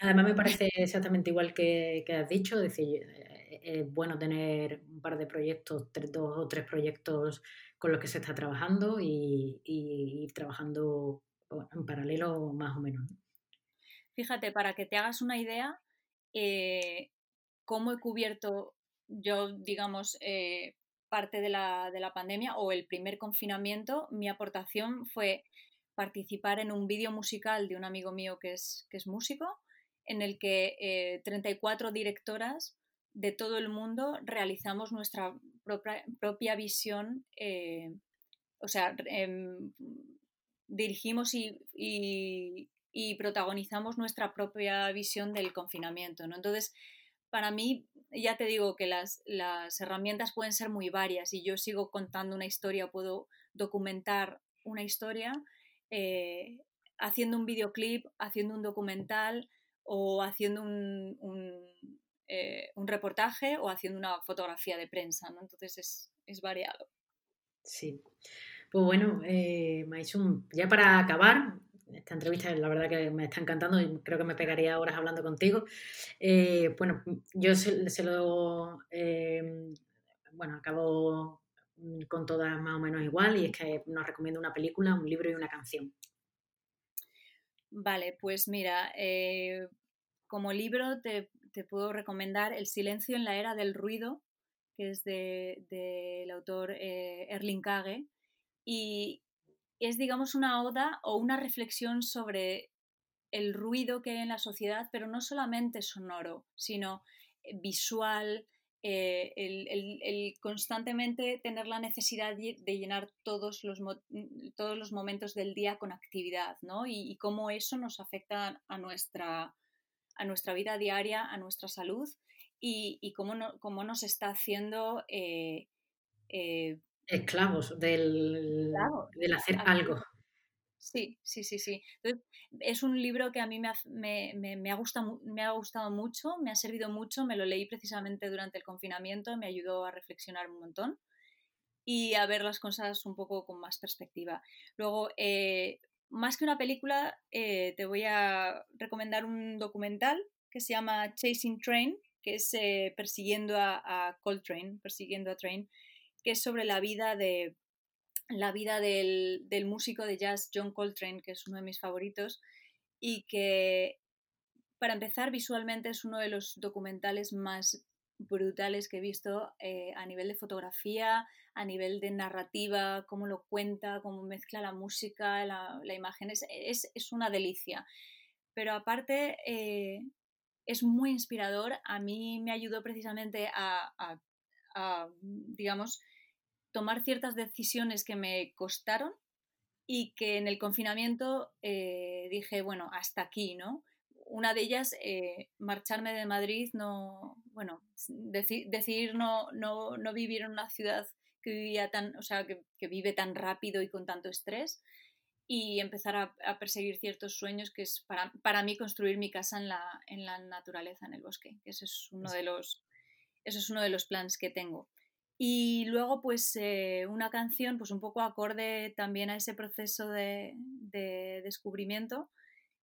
además, me parece exactamente igual que, has dicho, es decir, eh, es bueno tener un par de proyectos, dos o tres proyectos con los que se está trabajando y, ir trabajando en paralelo más o menos. Fíjate, para que te hagas una idea, eh, cómo he cubierto yo, digamos, eh, parte de la, de la pandemia o el primer confinamiento, mi aportación fue participar en un vídeo musical de un amigo mío que es, que es músico, en el que 34 eh, directoras de todo el mundo realizamos nuestra propia, propia visión, eh, o sea, em, dirigimos y, y, protagonizamos nuestra propia visión del confinamiento. ¿no? Entonces, para mí, ya te digo que las, las herramientas pueden ser muy varias y yo sigo contando una historia, puedo documentar una historia eh, haciendo un videoclip, haciendo un documental o haciendo un, eh, un, reportaje o haciendo una fotografía de prensa, ¿no? Entonces es, es variado. Sí. Pues bueno, eh, ya para acabar, esta entrevista la verdad que me está encantando y creo que me pegaría horas hablando contigo. Eh, bueno, yo se, lo... bueno, acabo Mm, con todas más o menos igual y es que nos recomiendo una película, un libro y una canción. Vale, pues mira, eh, como libro te, puedo recomendar El silencio en la era del ruido, que es del de, autor eh, Erling Kage, y es, digamos, una oda o una reflexión sobre el ruido que hay en la sociedad, pero no solamente sonoro, sino eh, visual, eh, el, constantemente tener la necesidad de, llenar todos los, todos los momentos del día con actividad, ¿no? Y, cómo eso nos afecta a nuestra, a nuestra vida diaria, a nuestra salud y, cómo, cómo, nos está haciendo... Eh, eh, Esclavos del, del hacer algo. Sí, sí, sí, sí. es un libro que a mí me ha, me, ha gustado, me ha gustado mucho, me ha servido mucho, me lo leí precisamente durante el confinamiento, me ayudó a reflexionar un montón y a ver las cosas un poco con más perspectiva. Luego, eh, más que una película, eh, te voy a recomendar un documental que se llama Chasing Train, que es eh, persiguiendo a, a Coltrane, persiguiendo a Train, que es sobre la vida de la vida del, músico de jazz John Coltrane, que es uno de mis favoritos, y que para empezar visualmente es uno de los documentales más brutales que he visto eh, a nivel de fotografía, a nivel de narrativa, cómo lo cuenta, cómo mezcla la música, la, imagen, es, una delicia. Pero aparte eh, es muy inspirador, a mí me ayudó precisamente a, digamos, tomar ciertas decisiones que me costaron y que en el confinamiento eh, dije, bueno, hasta aquí, ¿no? Una de ellas, eh, marcharme de Madrid, no, bueno, decidir no, no, no, vivir en una ciudad que vivía tan, o sea, que, vive tan rápido y con tanto estrés y empezar a, perseguir ciertos sueños que es para, para, mí construir mi casa en la, en la naturaleza, en el bosque, que ese es uno de los, eso es uno de los planes que tengo. Y luego, pues, eh, una canción, pues un poco acorde también a ese proceso de, descubrimiento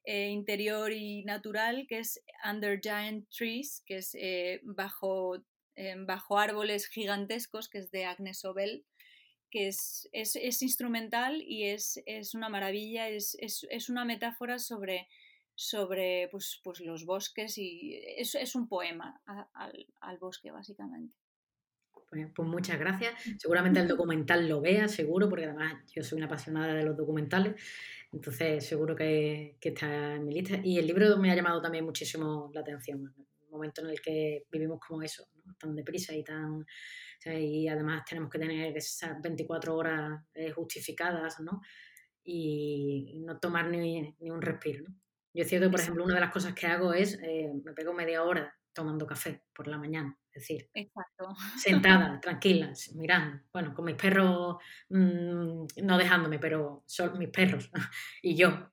eh, interior y natural, que es Under Giant Trees, que es eh, bajo, bajo árboles gigantescos, que es de Agnes Obel, que es, es, instrumental y es, una maravilla, es, una metáfora sobre, sobre pues, pues los bosques y es, un poema al bosque, básicamente. Pues, pues, muchas gracias. Seguramente el documental lo vea, seguro, porque además yo soy una apasionada de los documentales. Entonces, seguro que, está en mi lista. Y el libro me ha llamado también muchísimo la atención. Momento en el que vivimos como eso, tan deprisa y tan. y además tenemos que tener esas 24 horas eh, justificadas, ¿no? Y no tomar ni, un respiro, ¿no? Yo es cierto, por ejemplo, una de las cosas que hago es, eh, me pego media hora tomando café por la mañana. Es decir, sentada, tranquila, mirando. Bueno, con mis perros, mm, no dejándome, pero son mis perros y yo.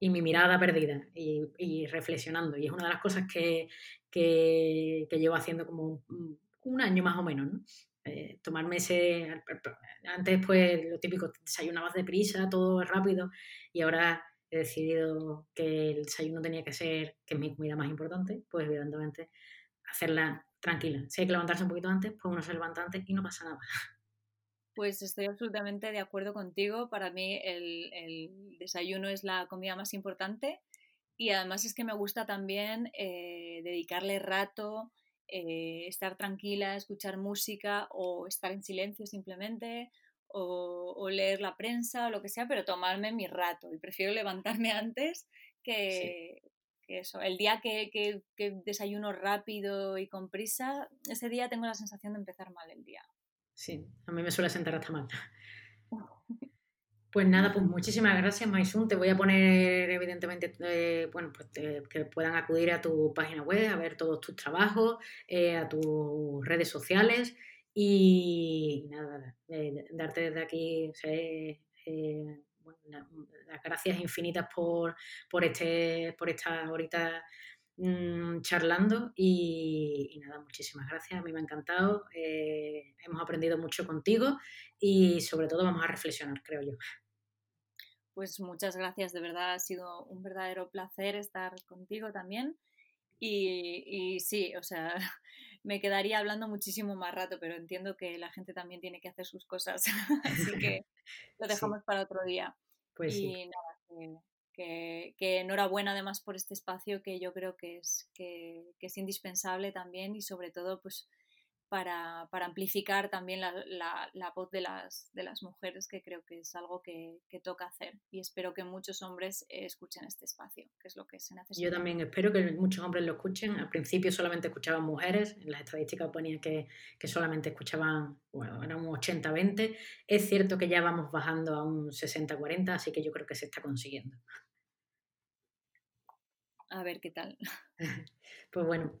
Y mi mirada perdida y, reflexionando. Y es una de las cosas que, que, llevo haciendo como un, año más o menos, ¿no? Eh, tomarme ese... Antes pues lo típico, desayunabas deprisa, todo rápido y ahora he decidido que el desayuno tenía que ser, que es mi comida más importante, pues evidentemente hacerla tranquila. Si hay que levantarse un poquito antes, pues uno se levanta antes y no pasa nada. Pues estoy absolutamente de acuerdo contigo. Para mí el, desayuno es la comida más importante y además es que me gusta también eh, dedicarle rato, eh, estar tranquila, escuchar música o estar en silencio simplemente o, leer la prensa o lo que sea, pero tomarme mi rato y prefiero levantarme antes que, eso. El día que, que desayuno rápido y con prisa, ese día tengo la sensación de empezar mal el día. Sí, a mí me suele sentar hasta mal. Pues nada, pues muchísimas gracias, Maisun. Te voy a poner, evidentemente, eh, bueno, pues que puedan acudir a tu página web, a ver todos tus trabajos, eh, a tus redes sociales y nada, darte desde aquí eh, las gracias infinitas por, por, este, por esta horita Mm, charlando y, nada, muchísimas gracias, a mí me ha encantado, eh, hemos aprendido mucho contigo y sobre todo vamos a reflexionar, creo yo. Pues muchas gracias, de verdad ha sido un verdadero placer estar contigo también y, y sí, o sea, me quedaría hablando muchísimo más rato, pero entiendo que la gente también tiene que hacer sus cosas, así que lo dejamos para otro día. Pues y nada, que, enhorabuena además por este espacio que yo creo que es, que, es indispensable también y sobre todo pues para, amplificar también la, voz de las, de las mujeres, que creo que es algo que, toca hacer. Y espero que muchos hombres escuchen este espacio, que es lo que se necesita. Yo también espero que muchos hombres lo escuchen. Al principio solamente escuchaban mujeres, en las estadísticas ponía que, que solamente escuchaban, bueno, eran un 80-20. Es cierto que ya vamos bajando a un 60-40, así que yo creo que se está consiguiendo. A ver qué tal. Pues bueno,